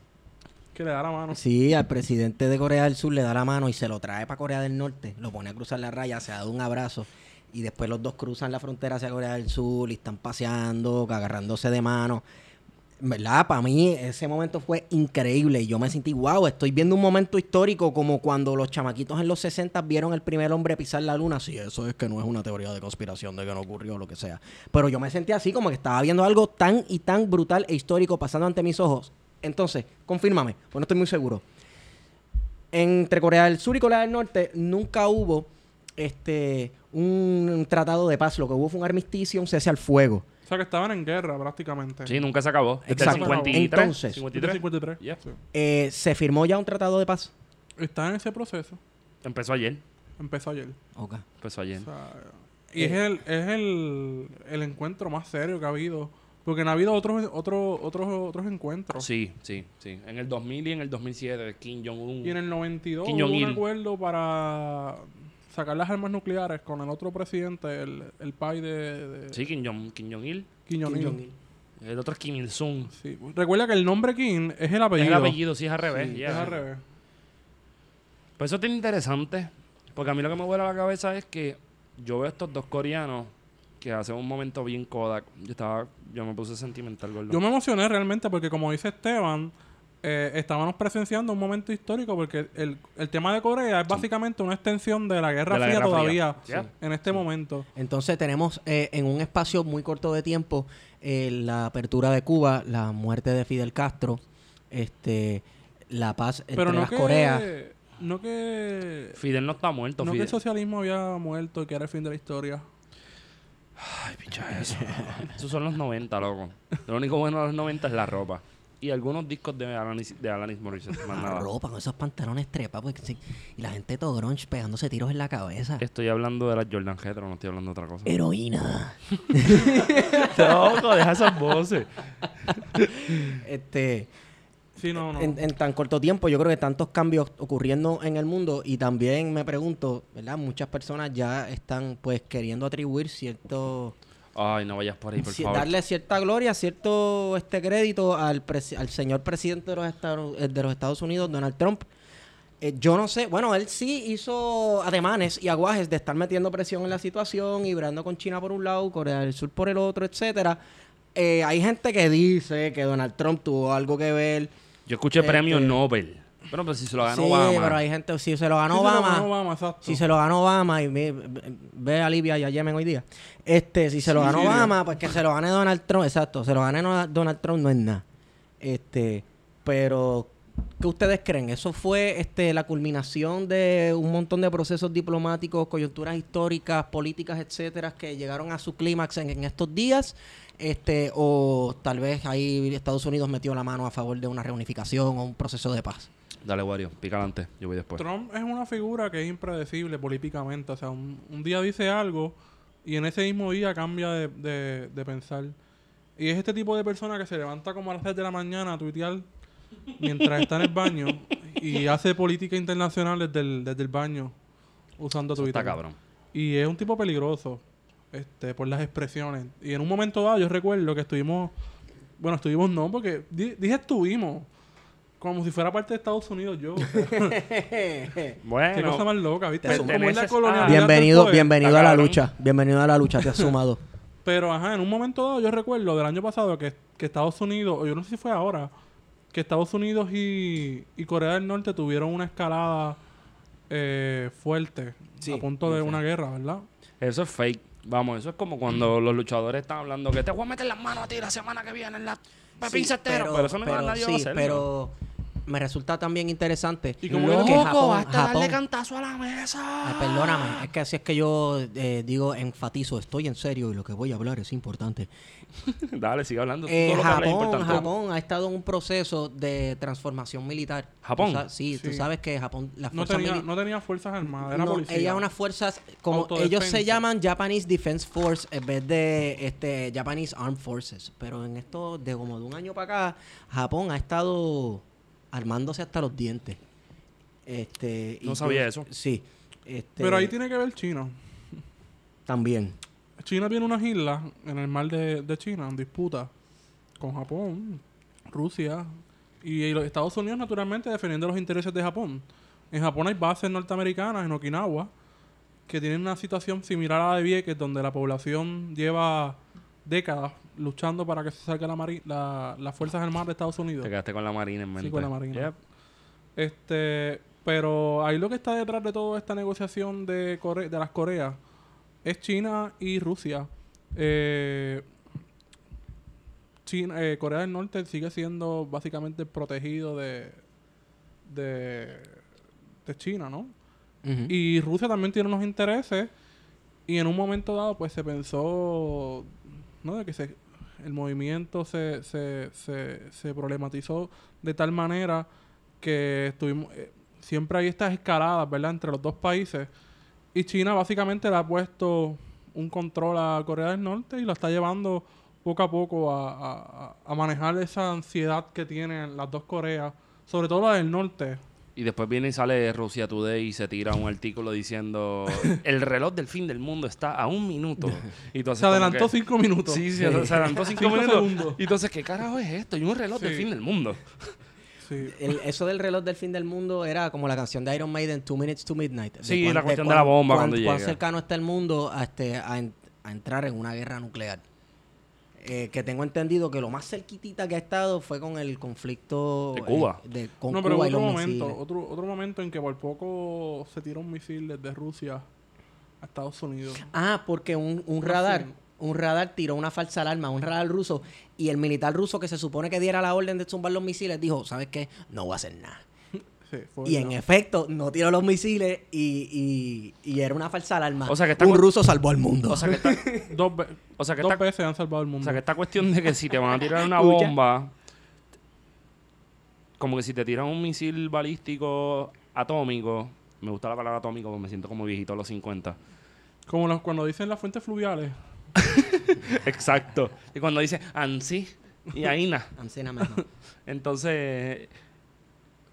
Que le da la mano. Sí, al presidente de Corea del Sur le da la mano y se lo trae para Corea del Norte. Lo pone a cruzar la raya, se da un abrazo. Y después los dos cruzan la frontera hacia Corea del Sur y están paseando, agarrándose de mano. ¿verdad? Para mí ese momento fue increíble y yo me sentí, wow, estoy viendo un momento histórico como cuando los chamaquitos en los 60 vieron el primer hombre pisar la luna. Sí, eso es que no es una teoría de conspiración de que no ocurrió lo que sea. Pero yo me sentí así como que estaba viendo algo tan y tan brutal e histórico pasando ante mis ojos. Entonces, confírmame, pues no estoy muy seguro. Entre Corea del Sur y Corea del Norte nunca hubo este un tratado de paz. Lo que hubo fue un armisticio, un cese al fuego. O sea, que estaban en guerra prácticamente. Sí, nunca se acabó. Desde el Exacto. 53. Entonces, 53. 53. Ya. Sí. Eh, ¿Se firmó ya un tratado de paz? Está en ese proceso. Empezó ayer. Empezó ayer. Ok. Empezó ayer. O sea, y es, el, es el, el encuentro más serio que ha habido. Porque no ha habido otros otros otros otros encuentros. Sí, sí, sí. En el 2000 y en el 2007, Kim Jong-un. Y en el 92 Kim hubo un acuerdo para sacar las armas nucleares con el otro presidente, el, el pai de, de Sí, Kim Jong- Kim Jong-il. Kim Jong-il. El otro es Kim Il-sung. Sí. Recuerda que el nombre Kim es el apellido. Es el apellido, sí, es al revés. Sí. Es al revés. Pues eso es interesante. Porque a mí lo que me vuela la cabeza es que yo veo estos dos coreanos que hacen un momento bien Kodak. Yo estaba, yo me puse sentimental, gordo. Yo me emocioné realmente porque, como dice Esteban, eh, estábamos presenciando un momento histórico porque el, el tema de Corea es básicamente una extensión de la Guerra De la Fría Guerra todavía Fría. Sí. en este momento. Entonces tenemos eh, en un espacio muy corto de tiempo eh, la apertura de Cuba, la muerte de Fidel Castro, este, la paz entre Pero no las que, Coreas. no que Fidel no está muerto, no que el socialismo había muerto y que era el fin de la historia. Ay, picha eso. Esos son los 90, loco. Lo único bueno de los 90 es la ropa. Y algunos discos de Alanis, de Alanis Morissette, más La nada. ropa con esos pantalones trepados sí, y la gente todo grunge pegándose tiros en la cabeza. Estoy hablando de la Jordan Hetero, no estoy hablando de otra cosa. Heroína. Loco, deja esas voces. Este, Sí, no, no. en, en tan corto tiempo, yo creo que tantos cambios ocurriendo en el mundo y también me pregunto, ¿verdad? Muchas personas ya están pues queriendo atribuir cierto Ay, no vayas por ahí, por favor. darle cierta gloria, cierto este crédito al, presi- al señor presidente de los, Estados, eh, de los Estados Unidos, Donald Trump. Eh, yo no sé, bueno, él sí hizo ademanes y aguajes de estar metiendo presión en la situación y brando con China por un lado, Corea del Sur por el otro, etcétera. Eh, hay gente que dice que Donald Trump tuvo algo que ver. Yo escuché Este- premio Nobel. Bueno, pero si se lo ganó sí, Obama. pero hay gente, si se lo ganó Sí, se lo Obama, ganó Obama, exacto. si se lo ganó Obama y ve, ve- a Libia y a Yemen hoy día. Este, si se lo ganó sí, Obama, pues que se lo gane Donald Trump, exacto, se lo gane Donald Trump no es nada. Este, pero ¿qué ustedes creen? ¿Eso fue este la culminación de un montón de procesos diplomáticos, coyunturas históricas, políticas, etcétera, que llegaron a su clímax en, en estos días? Este, o tal vez ahí Estados Unidos metió la mano a favor de una reunificación o un proceso de paz. Dale, Wario, pica adelante. Yo voy después. Trump es una figura que es impredecible políticamente. O sea, un, un día dice algo y en ese mismo día cambia de, de- de pensar. Y es este tipo de persona que se levanta como a las 6 de la mañana a tuitear mientras está en el baño y hace política internacional desde el, desde el baño usando Eso Twitter. está cabrón. Y es un tipo peligroso este, por las expresiones. Y en un momento dado yo recuerdo que estuvimos... Bueno, estuvimos no, porque di- dije estuvimos. Como si fuera parte de Estados Unidos yo. o sea. Qué Bueno, cosa más loca, ¿viste? Te- Como es la colonialidad del Bienvenido, bienvenido a la lucha. Bienvenido a la lucha, te has sumado. Pero, ajá, en un momento dado yo recuerdo del año pasado que, que Estados Unidos, o yo no sé si fue ahora, que Estados Unidos y, y Corea del Norte tuvieron una escalada eh, fuerte Sí, a punto de una guerra, ¿verdad? eso es fake. Vamos, eso es como cuando los luchadores están hablando que te voy a meter las manos a ti la semana que viene en la Sí, Cestero. Pero, eso no pero, va a sí, hacer. pero me resulta también interesante Y como que que Loco, Japón, hasta darle Japón- cantazo a la mesa. Ay, perdóname, es que así es que yo eh, digo, enfatizo, estoy en serio y lo que voy a hablar es importante. Dale, sigue hablando. Eh, todo lo que hables es Japón, importante. Japón ha estado en un proceso de transformación militar. ¿Japón? Sí, tú sabes que Japón, las No fuerzas tenía, no tenía fuerzas armadas, era no, policía. ella unas fuerzas como ellos se llaman Japanese Defense Force en vez de este Japanese Armed Forces, pero en esto de como de un año para acá Japón ha estado armándose hasta los dientes. Este, No y sabía yo- eso. Sí. Este, Pero ahí tiene que ver China. también. China tiene unas islas en el mar de, de China en disputa con Japón, Rusia y los Estados Unidos naturalmente defendiendo los intereses de Japón. En Japón hay bases norteamericanas en Okinawa que tienen una situación similar a la de Vieques donde la población lleva décadas luchando para que se saque la mari- la- las Fuerzas Armadas de Estados Unidos. Te quedaste con la marina en mente. con la marina. Yep. Este, pero ahí lo que está detrás de toda esta negociación de, Core- de las Coreas es China y Rusia. Eh, China, eh, Corea del Norte sigue siendo básicamente protegido de, de, de China, ¿no? Y Rusia también tiene unos intereses y en un momento dado pues se pensó ¿no? de que se, el movimiento se, se, se, se problematizó de tal manera que estuvimos eh, siempre hay estas escaladas ¿verdad? entre los dos países y China básicamente le ha puesto un control a Corea del Norte y lo está llevando poco a poco a- a- a manejar esa ansiedad que tienen las dos Coreas, sobre todo la del norte. Y después viene y sale Rusia Today y se tira un artículo diciendo el reloj del fin del mundo está a un minuto. Y Se adelantó que- cinco minutos. Sí, sí, se adelantó cinco, Cinco minutos. segundos. Y entonces, ¿qué carajo es esto? Y un reloj del fin del mundo. Sí. El- eso del reloj del fin del mundo era como la canción de Iron Maiden, Two Minutes to Midnight. Sí, cuán- la cuestión de cuán- la bomba cuán- cuando cuán llega. cercano está el mundo a, este, a, en- a entrar en una guerra nuclear. Eh, que tengo entendido que lo más cerquitita que ha estado fue con el conflicto De Cuba. eh, de, con no, pero Cuba hubo y otro los momento, misiles. otro, otro momento en que por poco se tiró un misil desde Rusia a Estados Unidos. Ah, porque un, un No radar, un radar tiró una falsa alarma, un radar ruso, y el militar ruso que se supone que diera la orden de zumbar los misiles dijo, ¿sabes qué? No voy a hacer nada. Sí, fue Y en efecto, no tiró los misiles y, y, y era una falsa alarma. O sea, que está un ruso salvó al mundo. O sea, que está, dos, ve- o sea, que dos está, veces han salvado el o mundo. sea, que esta cuestión de que si te van a tirar una bomba, como que si te tiran un misil balístico atómico, me gusta la palabra atómico porque me siento como viejito a los 50. Como los- cuando dicen las fuentes fluviales. Exacto. Y cuando dice ANSI y AINA. Ancena mejor. Entonces,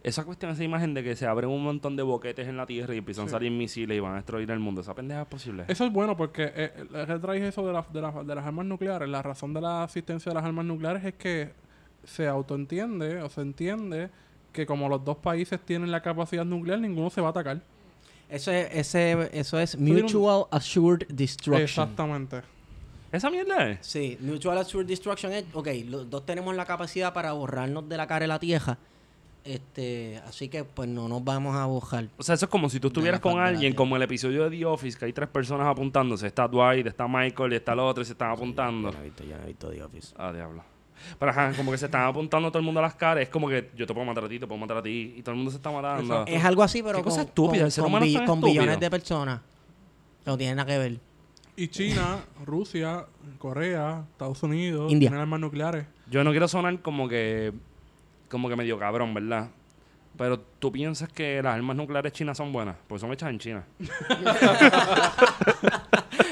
esa cuestión, esa imagen de que se abren un montón de boquetes en la Tierra y empiezan Sí. a salir misiles y van a destruir el mundo, ¿esa pendeja es posible? Eso es bueno porque eh, eh, que traes eso de, la- de, la- de las armas nucleares. La razón de la asistencia de las armas nucleares es que se autoentiende o se entiende que como los dos países tienen la capacidad nuclear, ninguno se va a atacar. Eso es, ese, eso es Mutual Assured Destruction. Exactamente. ¿Esa mierda es? Sí, Mutual Assured Destruction es, ok, los dos tenemos la capacidad para borrarnos de la cara de la tierra. Este, así que pues no nos vamos a borrar. O sea, eso es como si tú estuvieras con alguien, como el episodio de The Office, que hay tres personas apuntándose. Está Dwight, está Michael y está el otro y se están apuntando. Yo no he visto, yo no he visto The Office. Ah, diablo. Pero ajá, como que se están apuntando todo el mundo a las caras. Es como que yo te puedo matar a ti, te puedo matar a ti. Y todo el mundo se está matando. Es algo así, pero Qué con, cosa estúpida, con- el ser con bi- con billones de personas. No tienen nada que ver. Y China, Rusia, Corea, Estados Unidos India. tienen armas nucleares. Yo no quiero sonar como que como que medio cabrón, ¿verdad? Pero tú piensas que las armas nucleares chinas son buenas, porque son hechas en China.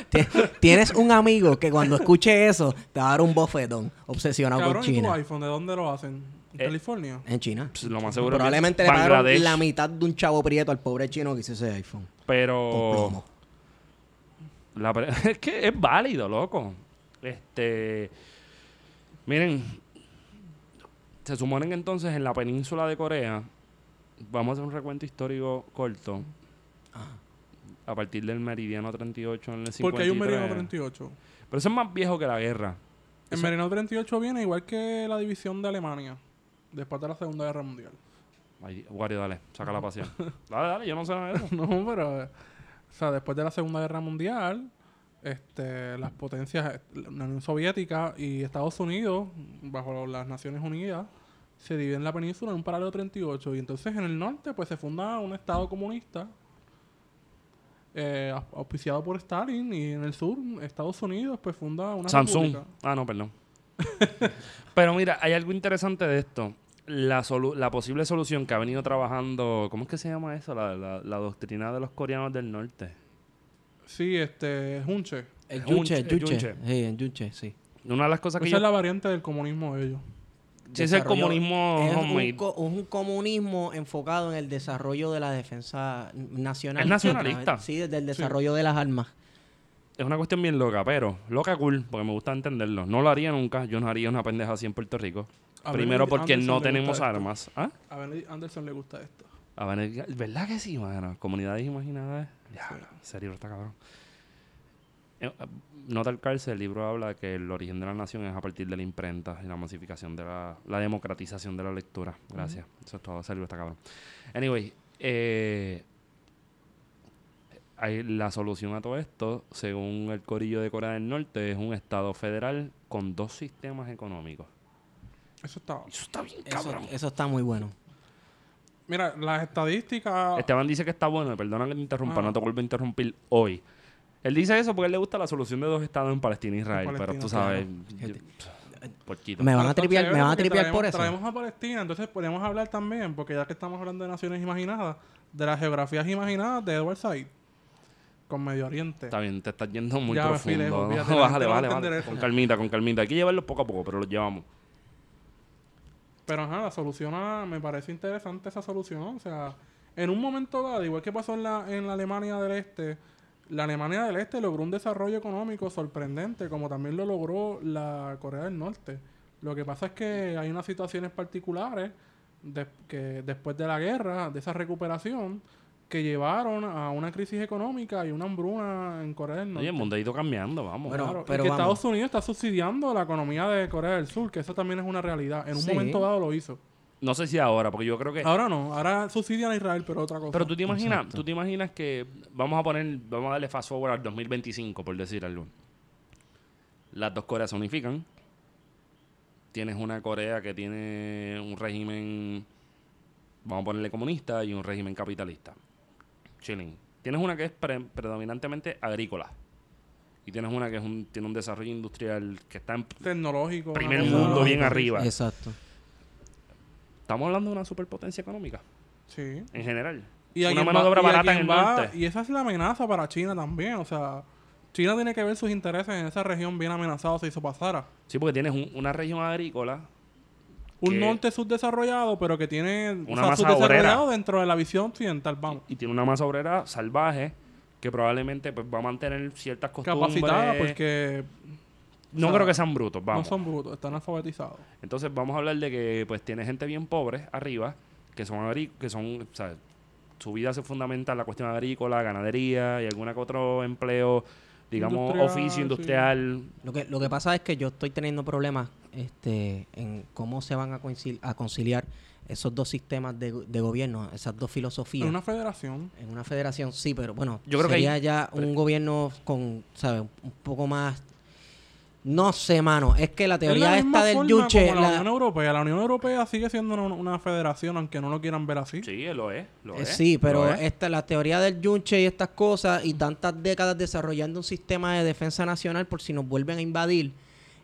Tie- Tienes un amigo que cuando escuche eso te va a dar un bofetón obsesionado Cabrón, con ¿y tu China. iPhone de dónde lo hacen? ¿En Eh, California? En China. Pues, lo más seguro es que Probablemente le pagaron Bangladesh, la mitad de un chavo prieto al pobre chino que hizo ese iPhone. Pero la pre- es que es válido, loco. Este miren, se suponen que entonces en la península de Corea vamos a hacer un recuento histórico corto. A partir del meridiano 38 en el 53. Porque hay un meridiano 38. Pero eso es más viejo que la guerra. El meridiano 38 viene igual que la división de Alemania. Después de la Segunda Guerra Mundial. Ay, Wario, dale, saca la pasión. dale, dale, yo no sé nada de eso. No, pero... eh, O sea, después de la Segunda Guerra Mundial, este, las potencias, la Unión Soviética y Estados Unidos, bajo las Naciones Unidas, se dividen la península en un paralelo 38. Y entonces en el norte, pues se funda un Estado comunista eh, au- auspiciado por Stalin. Y en el sur, Estados Unidos, pues funda una Samsung. república. Ah, no, perdón. Pero mira, hay algo interesante de esto. La, solu- la posible solución que ha venido trabajando, ¿cómo es que se llama eso? La, la- la doctrina de los coreanos del norte. Sí, este, Junche. El Junche, el. Yuche. Sí, el Yuche, sí. Una de las cosas que Esa yo... es la variante del comunismo de ellos. Sí, es el comunismo es un, co- comunismo enfocado en el desarrollo de la defensa nacional. Es nacionalista. Sí, desde el desarrollo de las armas. Es una cuestión bien loca, pero loca cool, porque me gusta entenderlo. No lo haría nunca. Yo no haría una pendeja así en Puerto Rico. A Primero Benedict porque Anderson no tenemos armas. ¿Ah? A Benedict Anderson le gusta esto. A ver, ¿verdad que sí, mano? Comunidades imaginadas. Diablo, en serio, está cabrón. Eh, eh, Nota al cárcel, el libro habla que el origen de la nación es a partir de la imprenta y la masificación de la, la democratización de la lectura. Gracias. Eso es todo. Ese libro está cabrón. Anyway, eh, hay- la solución a todo esto, según el Corillo de Corea del Norte, es un Estado federal con dos sistemas económicos. Eso está. Eso está bien Eso, cabrón. eso está muy bueno. Mira, las estadísticas. Esteban dice que está bueno, y perdona que te interrumpa, Ah. no te vuelvo a interrumpir hoy. Él dice eso porque a él le gusta la solución de dos estados en Palestina e Israel, pero Palestina, tú sabes, yo- porquito. Me van Pero a tripear, me van a tripear traemos- por eso. Traemos a Palestina, entonces podemos hablar también, porque ya que estamos hablando de naciones imaginadas, de las geografías imaginadas de Edward Said con Medio Oriente. Está bien, te estás yendo muy Ya profundo. ¿no? bájale, bájale, bájale. Con calmita, con calmita. Hay que llevarlo poco a poco, pero lo llevamos. Pero ajá, la solución me parece interesante esa solución. O sea, en un momento dado, igual que pasó en la, en la Alemania del Este, la Alemania del Este logró un desarrollo económico sorprendente, como también lo logró la Corea del Norte. Lo que pasa es que hay unas situaciones particulares que después de la guerra, de esa recuperación, que llevaron a una crisis económica y una hambruna en Corea del Norte. Oye, el mundo ha ido cambiando, vamos. Bueno, Claro, y pero que vamos. Estados Unidos está subsidiando la economía de Corea del Sur, que eso también es una realidad. En un Sí. momento dado lo hizo. No sé si ahora, porque yo creo que... Ahora no, ahora subsidian a Israel, pero otra cosa. Pero tú te imaginas, tú te imaginas que vamos a poner, vamos a darle fast forward al 2025, por decir algo. Las dos Coreas se unifican. Tienes una Corea que tiene un régimen, vamos a ponerle comunista, y un régimen capitalista. Chilling. Tienes una que es pre- predominantemente agrícola. Y tienes una que es un, tiene un desarrollo industrial que está en tecnológico. primer mundo, bien arriba. Exacto. Estamos hablando de una superpotencia económica, Sí. en general. Y una mano de obra barata en el va- norte. Y esa es la amenaza para China también. O sea, China tiene que ver sus intereses en esa región bien amenazados si eso pasara. Sí, porque tienes un- una región agrícola Un norte subdesarrollado, pero que tiene o Una sea, masa obrera. dentro de la visión occidental, vamos. y tiene una masa obrera salvaje que probablemente pues, va a mantener ciertas costumbres. Capacitada porque No o sea, creo que sean brutos, vamos. no son brutos, están alfabetizados. Entonces vamos a hablar de que pues tiene gente bien pobre arriba, que son que son, o sea, su vida se fundamenta en la cuestión agrícola, ganadería y alguna que otro empleo, digamos, Industrial, oficio sí. industrial. Lo que, lo que pasa es que yo estoy teniendo problemas este, en cómo se van a, concil- a conciliar esos dos sistemas de, de gobierno, esas dos filosofías. En una federación. En una federación, sí, pero bueno, Yo creo que sería hay- ya pero- un gobierno con, ¿sabes? Un poco más... No sé, mano. Es que la Es teoría la misma esta del yuche... la, la- Unión Europea. La Unión Europea sigue siendo una, una federación, aunque no lo quieran ver así. Sí, lo es, lo Eh, es. sí, pero lo es. esta, la teoría del yunche y estas cosas y tantas décadas desarrollando un sistema de defensa nacional por si nos vuelven a invadir,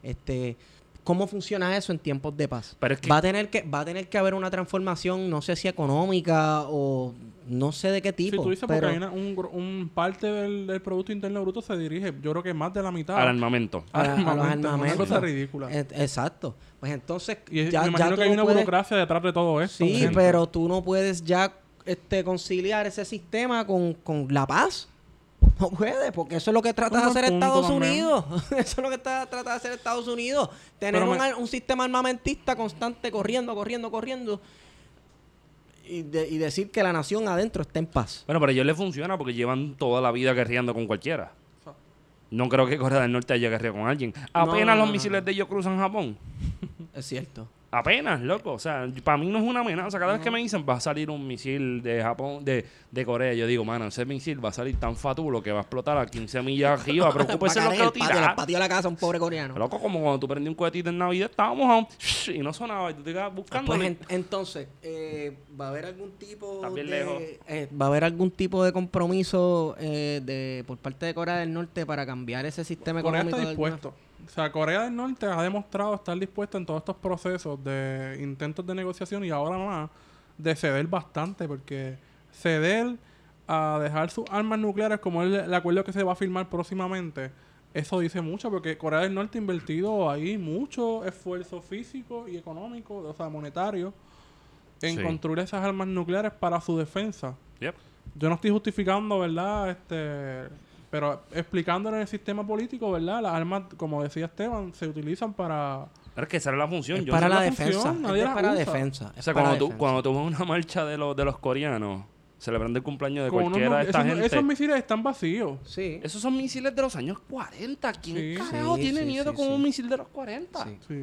este, ¿cómo funciona eso en tiempos de paz? Pero es que- va a tener que va a tener que haber una transformación, no sé si económica o no sé de qué tipo, tú dices pero porque hay una- un, un parte del, del Producto Interno Bruto se dirige, yo creo que más de la mitad. al armamento. a, a los armamento, Una cosa ridícula. Eh, Exacto. Pues entonces y es- ya, me ya imagino tú que hay una puedes- burocracia detrás de todo esto. Sí, gente. pero tú no puedes ya este, conciliar ese sistema con, con la paz. No puedes, porque eso es lo que trata de hacer Estados también. Unidos. eso es lo que está, trata de hacer Estados Unidos. Tener un, me- un sistema armamentista constante corriendo, corriendo, corriendo. Y, de- y decir que la nación adentro está en paz. Bueno, pero a ellos les funciona porque llevan toda la vida guerreando con cualquiera. No creo que Corea del Norte haya guerreado con alguien. Apenas no, los no, misiles no. de ellos cruzan Japón. Es cierto. Apenas, loco. O sea, para mí no es una amenaza. Cada vez que me dicen va a salir un misil de Japón, de, de Corea, yo digo, mano, ese misil va a salir tan fatulo que va a explotar a 15 millas arriba. Preocúpese Va a lo que lo el patio, en el tira. patio de la casa un pobre coreano. Loco, como cuando tú prendías un cohetito en Navidad, estábamos a un y no sonaba y tú te quedabas buscando. Pues en- entonces, eh, ¿va a haber algún tipo de lejos. eh, va a haber algún tipo de compromiso eh, de por parte de Corea del Norte para cambiar ese sistema Corea económico? está dispuesto. O sea, Corea del Norte ha demostrado estar dispuesto en todos estos procesos de intentos de negociación y ahora más de ceder bastante, porque ceder a dejar sus armas nucleares como el, el acuerdo que se va a firmar próximamente, eso dice mucho, porque Corea del Norte ha invertido ahí mucho esfuerzo físico y económico, o sea, monetario, en Sí. construir esas armas nucleares para su defensa. Yep. Yo no estoy justificando, ¿verdad? Este, pero explicándolo en el sistema político, ¿verdad? Las armas, como decía Esteban, se utilizan para... Pero es que esa era la función. Es Yo para la la defensa. función, es nadie para usa. defensa. O sea, cuando tú, defensa. cuando tú ves una marcha de los, de los coreanos, celebrando el cumpleaños de cualquiera de esta esos, gente. esos misiles están vacíos. Sí. Esos son misiles de los años 40. ¿Quién Sí. carajo Sí, tiene sí, miedo sí, con sí. un misil de los 40? Sí. Sí.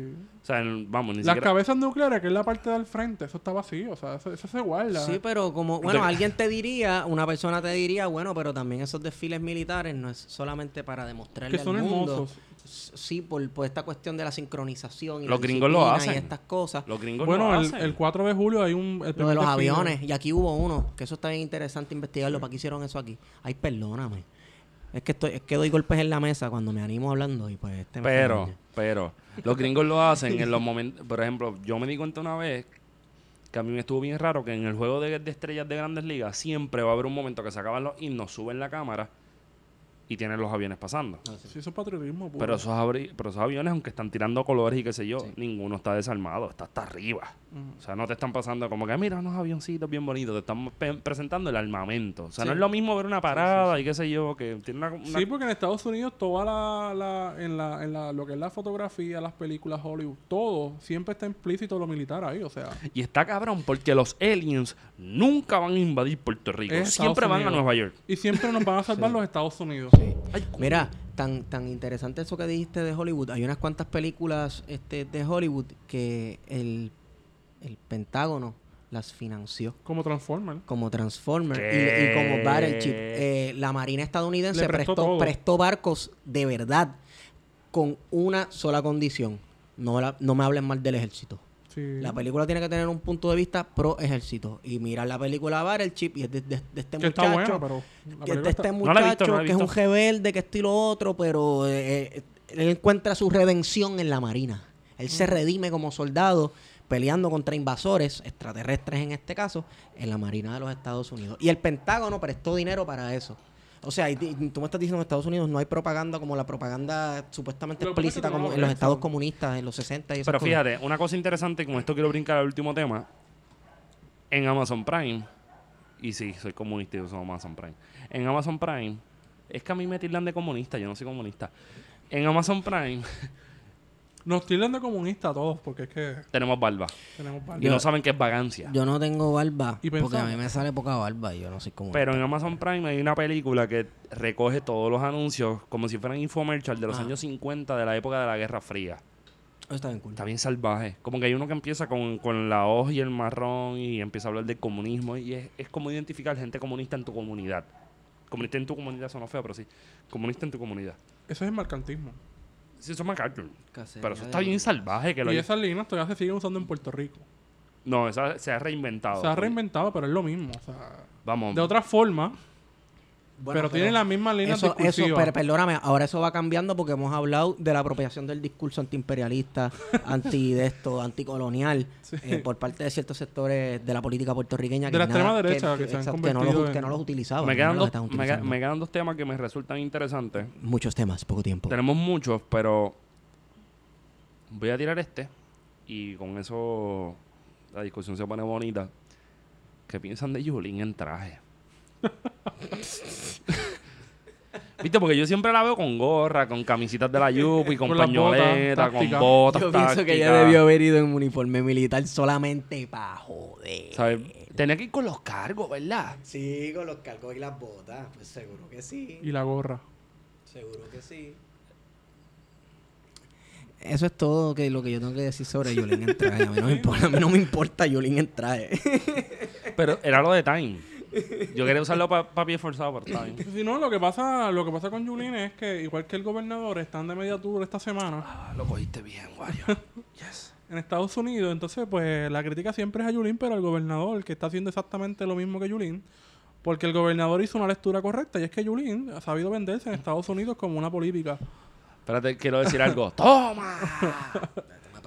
O sea, el- vamos, ni Las siquiera... cabezas nucleares, que es la parte del frente, eso está vacío. O sea, eso, eso se guarda. Sí, pero como, bueno, alguien te diría, una persona te diría, bueno, pero también esos desfiles militares no es solamente para demostrarle que son al mundo. hermosos. Sí, por, por esta cuestión de la sincronización y Los la gringos lo hacen. y estas cosas. Los gringos Bueno, lo el, hacen. el 4 de julio hay un... el Lo de los desfile. aviones, y aquí hubo uno, que eso está bien interesante investigarlo, ¿para qué hicieron eso aquí? Ay, perdóname. Es que estoy, es que doy golpes en la mesa cuando me animo hablando y pues este Pero, pero, los gringos lo hacen en los momentos... Por ejemplo, yo me di cuenta una vez que a mí me estuvo bien raro que en el juego de, de estrellas de grandes ligas siempre va a haber un momento que se acaban los himnos, suben la cámara y tienen los aviones pasando. Sí, eso es patriotismo. puro. Pero esos, abri- pero esos aviones, aunque están tirando colores y qué sé yo, ninguno está desarmado, está hasta arriba. O sea, no te están pasando como que, mira, unos avioncitos bien bonitos, te están pe- presentando el armamento. O sea, no Sí. es lo mismo ver una parada y qué sé yo, que tiene una... una- Sí, porque en Estados Unidos toda la, la, en la, en la, lo que es la fotografía, las películas Hollywood, todo, siempre está implícito lo militar ahí, o sea, Y está cabrón porque los aliens nunca van a invadir Puerto Rico. Es Siempre Estados van a. Nueva York. y siempre nos van a salvar los Estados Unidos. Sí. Ay, coño. Mira, tan, tan interesante eso que dijiste de Hollywood. Hay unas cuantas películas este, de Hollywood que el, el Pentágono las financió. Como Transformer. Como Transformer y, y como Battleship. Eh, la Marina estadounidense Le prestó prestó, barcos de verdad con una sola condición. No, la- no me hablen mal del ejército. Sí. La película tiene que tener un punto de vista pro ejército. Y mirar la película Battleship y es de, de- de este que muchacho. está buena, pero la que es de está- este No visto, muchacho no que es un rebelde, que esto y lo otro, pero eh, eh, él encuentra su redención en la marina. Él se redime como soldado peleando contra invasores, extraterrestres en este caso, en la marina de los Estados Unidos. Y el Pentágono prestó dinero para eso. O sea, y, y tú me estás diciendo en Estados Unidos no hay propaganda como la propaganda supuestamente explícita como en los estados comunistas en los 60 y esas Pero cosas. fíjate, una cosa interesante, y con esto quiero brincar al último tema. En Amazon Prime, y sí, soy comunista y uso Amazon Prime. En Amazon Prime, es que a mí me tildan de comunista, yo no soy comunista. En Amazon Prime Nos tildan de comunistas a todos, porque es que tenemos barba. tenemos Y varios. no saben qué es vagancia. Yo no tengo barba, Y porque a mí me sale poca barba y yo no soy como... Pero en Amazon Prime hay una película que recoge todos los anuncios como si fueran infomercial de los Ah. años 50 de la época de la Guerra Fría. Eso está bien cool. Está bien salvaje. Como que hay uno que empieza con, con la hoja y el marrón y empieza a hablar del comunismo y es, es como identificar gente comunista en tu comunidad. Comunista en tu comunidad suena feo, pero sí. Comunista en tu comunidad. Eso es el mercantismo. Sí, eso es MacArthur. Cacería Pero eso de está bien salvaje. Que lo Y esas líneas todavía se siguen usando en Puerto Rico. No, esa se ha reinventado. Se ha reinventado, pero es lo mismo. O sea, Vamos. de otra forma, Bueno, pero, tienen las mismas líneas Eso, eso, pero perdóname, ahora eso va cambiando porque hemos hablado de la apropiación del discurso antiimperialista, anti de esto, anticolonial, Sí. eh, por parte de ciertos sectores de la política puertorriqueña. De que la nada- extrema derecha, que se han exacto, que no, los, que en- no los utilizaban. me, quedan dos, quedan- me quedan dos temas que me resultan interesantes. Muchos temas, poco tiempo. Tenemos muchos, pero voy a tirar este y con eso la discusión se pone bonita. ¿Qué piensan de Yulín en traje? ¿Viste? Porque yo siempre la veo con gorra, con camisitas de la Yupi, con, Con botas pañoleta, con botas Yo pienso que ella debió haber ido en uniforme militar solamente para joder. ¿sabes? Tenía que ir con los cargos, ¿verdad? Sí, con los cargos y las botas, pues seguro que sí. Y la gorra. Seguro que sí. Eso es todo que lo que yo tengo que decir sobre Yulín en traje. A mí no me importa, a mí no me importa Yulín en traje. Pero era lo de Time. Yo quería usarlo para pie forzado, pero está bien. Si no, lo que pasa, lo que pasa con Yulín es que, igual que el gobernador, están de media tour esta semana Ah, lo cogiste bien, Wario. Yes. en Estados Unidos. Entonces, pues la crítica siempre es a Yulín, pero al gobernador, que está haciendo exactamente lo mismo que Yulín. Porque el gobernador hizo una lectura correcta y es que Yulín ha sabido venderse en Estados Unidos como una política. Espérate, quiero decir algo. ¡Toma!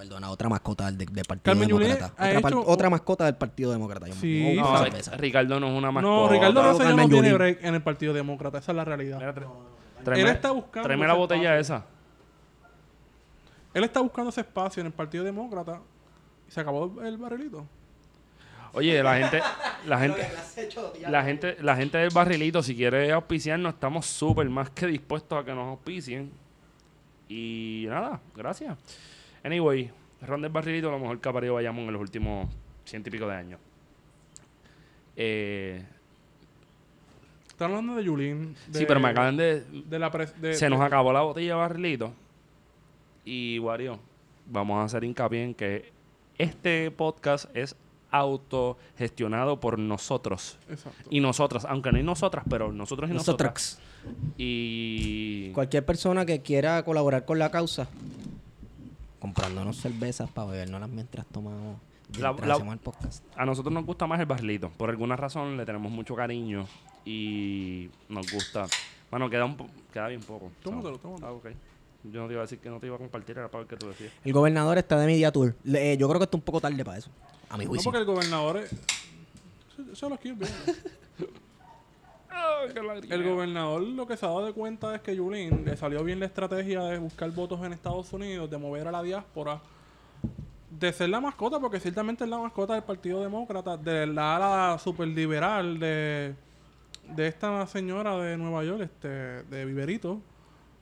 Perdona, otra mascota del, del Partido Carmen Demócrata. Otra, par- hecho- otra mascota del Partido Demócrata. Yo Sí, No. Ricardo no es una mascota. No, Ricardo Rosselló Carmen no tiene break en el Partido Demócrata, esa es la realidad. Mira, Él está buscando Tráeme la botella espacio. esa. Él está buscando ese espacio en el Partido Demócrata y se acabó el barrilito. Oye, la gente, la gente, la gente, la gente del barrilito, si quiere auspiciarnos, estamos súper más que dispuestos a que nos auspicien. Y nada, gracias. Anyway, Ron del barrilito, lo mejor que ha parido Bayamón en los últimos ciento y pico de años. Eh, Está hablando de Yulín. Sí, pero me acaban de... de la pres- de- Se de- nos acabó la botella de barrilito. Y, Wario, vamos a hacer hincapié en que este podcast es autogestionado por nosotros. Exacto. Y nosotras, aunque no hay nosotras, pero nosotros y nosotras. Nosotros. Y... Cualquier persona que quiera colaborar con la causa, comprándonos cervezas para bebernos mientras tomamos, La- mientras la- hacemos el podcast. A nosotros nos gusta más el barrilito. Por alguna razón le tenemos mucho cariño y nos gusta. Bueno, queda, un queda bien poco. Tómatelo, tómatelo. Ah, ok. Yo no te iba a decir que no te iba a compartir, era para ver qué tú decías. El gobernador está de media tour. Le- eh, yo creo que está un poco tarde para eso. A mi No, juicio. porque el gobernador es... Eso- Eso lo quiero ver. El gobernador lo que se ha dado de cuenta es que Yulín le salió bien la estrategia de buscar votos en Estados Unidos, de mover a la diáspora, de ser la mascota, porque ciertamente es la mascota del Partido Demócrata, de la ala superliberal de, de esta señora de Nueva York, este, de Viverito,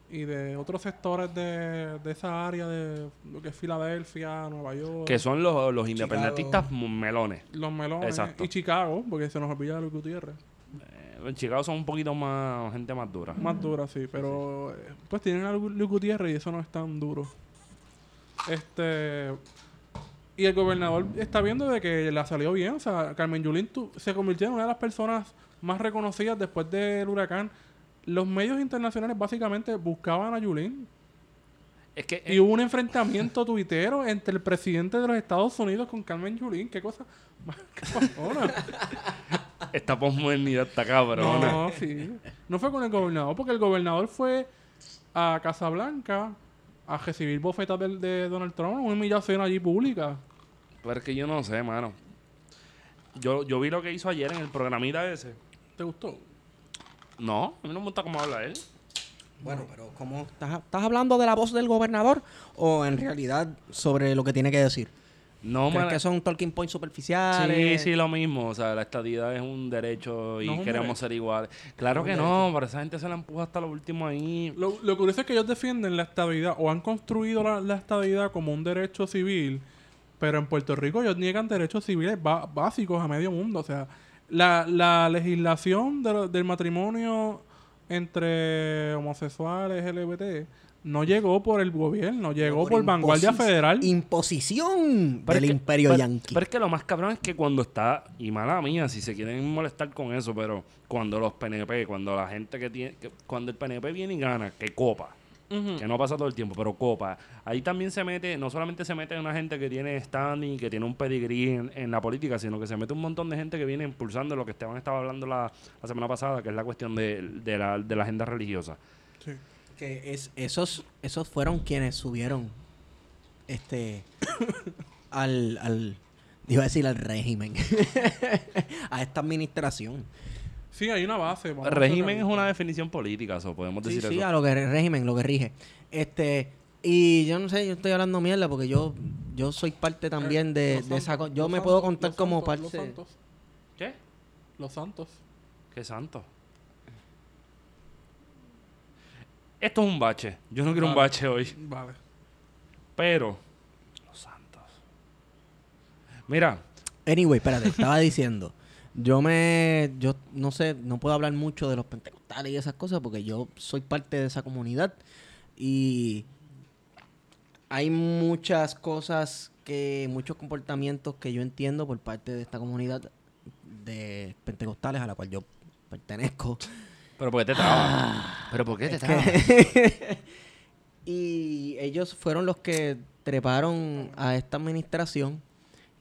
y de otros sectores de, de esa área de lo que es Filadelfia, Nueva York, Que son los, los independentistas melones. los melones, Exacto. y Chicago, porque se nos olvida Luis Gutiérrez. Eh, En Chicago son un poquito más gente más dura. Más dura, sí, pero eh, pues tienen a Lu- Luis Gutiérrez y eso no es tan duro. Este. Y el gobernador está viendo de que le ha salido bien. O sea, Carmen Yulín tu- se convirtió en una de las personas más reconocidas después del huracán. Los medios internacionales básicamente buscaban a Yulín. Es que Y hubo un enfrentamiento tuitero entre el presidente de los Estados Unidos con Carmen Yulín. ¿Qué cosa más cabrona? esta posmodernidad está cabrona. No, sí. No fue con el gobernador, porque el gobernador fue a Casablanca a recibir bofetas de, Donald Trump, una humillación allí pública. Pero es que yo no sé, mano. Yo, yo vi lo que hizo ayer en el programita ese. ¿Te gustó? No, a mí no me gusta cómo habla él. Bueno, pero ¿cómo estás, estás hablando de la voz del gobernador o en realidad sobre lo que tiene que decir? No, ¿Crees man. que son talking points Sí, superficiales? sí, lo mismo. O sea, la estadidad es un derecho y No es un queremos derecho. ser iguales. Claro que no, pero esa gente se la empuja hasta lo último ahí. Lo, lo curioso es que ellos defienden la estabilidad o han construido la, la estabilidad como un derecho civil, pero en Puerto Rico ellos niegan derechos civiles básicos a medio mundo. O sea, la, la legislación de lo- del matrimonio entre homosexuales, LGBT, no llegó por el gobierno, llegó por, Vanguardia imposi- Federal. Imposición Pero del es que- imperio pero- yanqui. Pero es que lo más cabrón es que cuando está, y mala mía, si se quieren molestar con eso, pero cuando los PNP, cuando la gente que tiene, que- cuando el PNP viene y gana, que copa, que no pasa todo el tiempo, pero copa, ahí también se mete, no solamente se mete una gente que tiene standing, que tiene un pedigrí en, en la política, sino que se mete un montón de gente que viene impulsando lo que Esteban estaba hablando la, la semana pasada, que es la cuestión de, de la, de la agenda religiosa. Sí. Que es, esos, esos fueron quienes subieron este al, al iba a decir al régimen a esta administración. Sí, hay una base. régimen es una definición política, o podemos Sí, decir sí, eso. a lo que régimen, lo que rige. Este y yo no sé, yo estoy hablando mierda porque yo yo soy parte también de, Eh, de esa santos, co- yo me puedo santos, contar como santos, parte Los santos. ¿Qué? Los santos. Qué santo. Esto es un bache. Yo no quiero un bache hoy. Vale. Pero. Los santos. Mira, Anyway, espérate, estaba diciendo. Yo me. Yo no sé, no puedo hablar mucho de los pentecostales y esas cosas porque yo soy parte de esa comunidad. Y. Hay muchas cosas que. Muchos comportamientos que yo entiendo por parte de esta comunidad de pentecostales a la cual yo pertenezco. Pero ¿por qué te trabas? ¿Pero por qué te trabas? y ellos fueron los que treparon a esta administración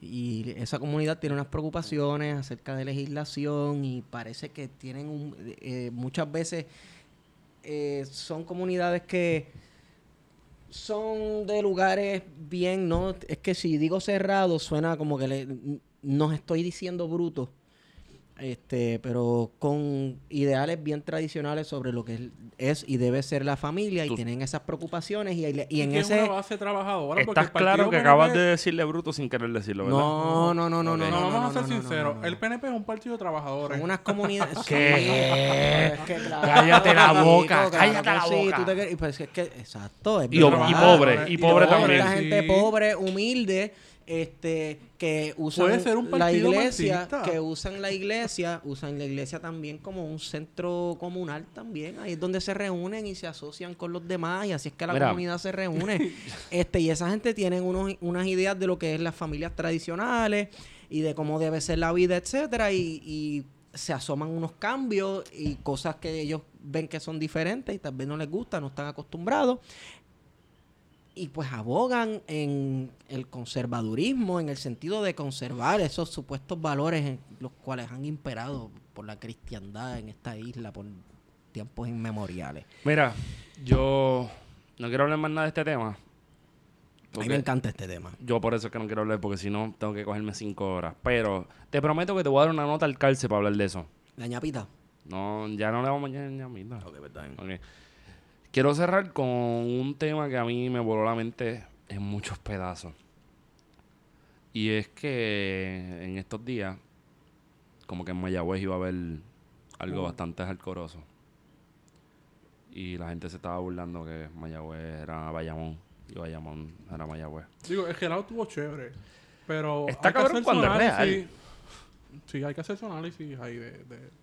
y esa comunidad tiene unas preocupaciones acerca de legislación y parece que tienen un- eh, muchas veces eh, son comunidades que son de lugares bien, no es que si digo cerrado suena como que le, nos estoy diciendo bruto este, pero con ideales bien tradicionales sobre lo que es, es y debe ser la familia y tienen esas preocupaciones y, y en que es ese una base trabajadora. porque Estás claro que PNP acabas de decirle bruto sin querer decirlo, ¿verdad? no, no, no, no, no, no, No, no, vamos a ser sinceros. El PNP es un partido trabajador. Son unas comunidades. ¿Qué? Sí, es que claro, Cállate la boca, claro cállate la sí, boca. tú te y pues es que, exacto. Es Y, y pobre, y pobre pobre, también. Esta gente Sí. pobre, humilde, este que usan Puede ser un la iglesia, marxista. que usan la iglesia, usan la iglesia también como un centro comunal también, ahí es donde se reúnen y se asocian con los demás y así es que la Mira. comunidad se reúne. este y esa gente tienen unos, unas ideas de lo que es las familias tradicionales y de cómo debe ser la vida, etcétera y, y se asoman unos cambios y cosas que ellos ven que son diferentes y tal vez no les gusta, no están acostumbrados y pues abogan en el conservadurismo, en el sentido de conservar esos supuestos valores en los cuales han imperado por la cristiandad en esta isla por tiempos inmemoriales. Mira, yo no quiero hablar más nada de este tema. A mí me encanta este tema. Yo por eso es que no quiero hablar, porque si no tengo que cogerme cinco horas. Pero te prometo que te voy a dar una nota al calce para hablar de eso. La ñapita. No, ya no le vamos a ya, mira. Ok. Quiero cerrar con un tema que a mí me voló la mente en muchos pedazos. Y es que en estos días, como que en Mayagüez iba a haber algo bastante alcoroso. Y la gente se estaba burlando que Mayagüez era Bayamón y Bayamón era Mayagüez. Digo, el gelado estuvo chévere. Pero. Está hay que cabrón hacer su cuando es análisis. Sí, hay que hacer su análisis ahí de. de-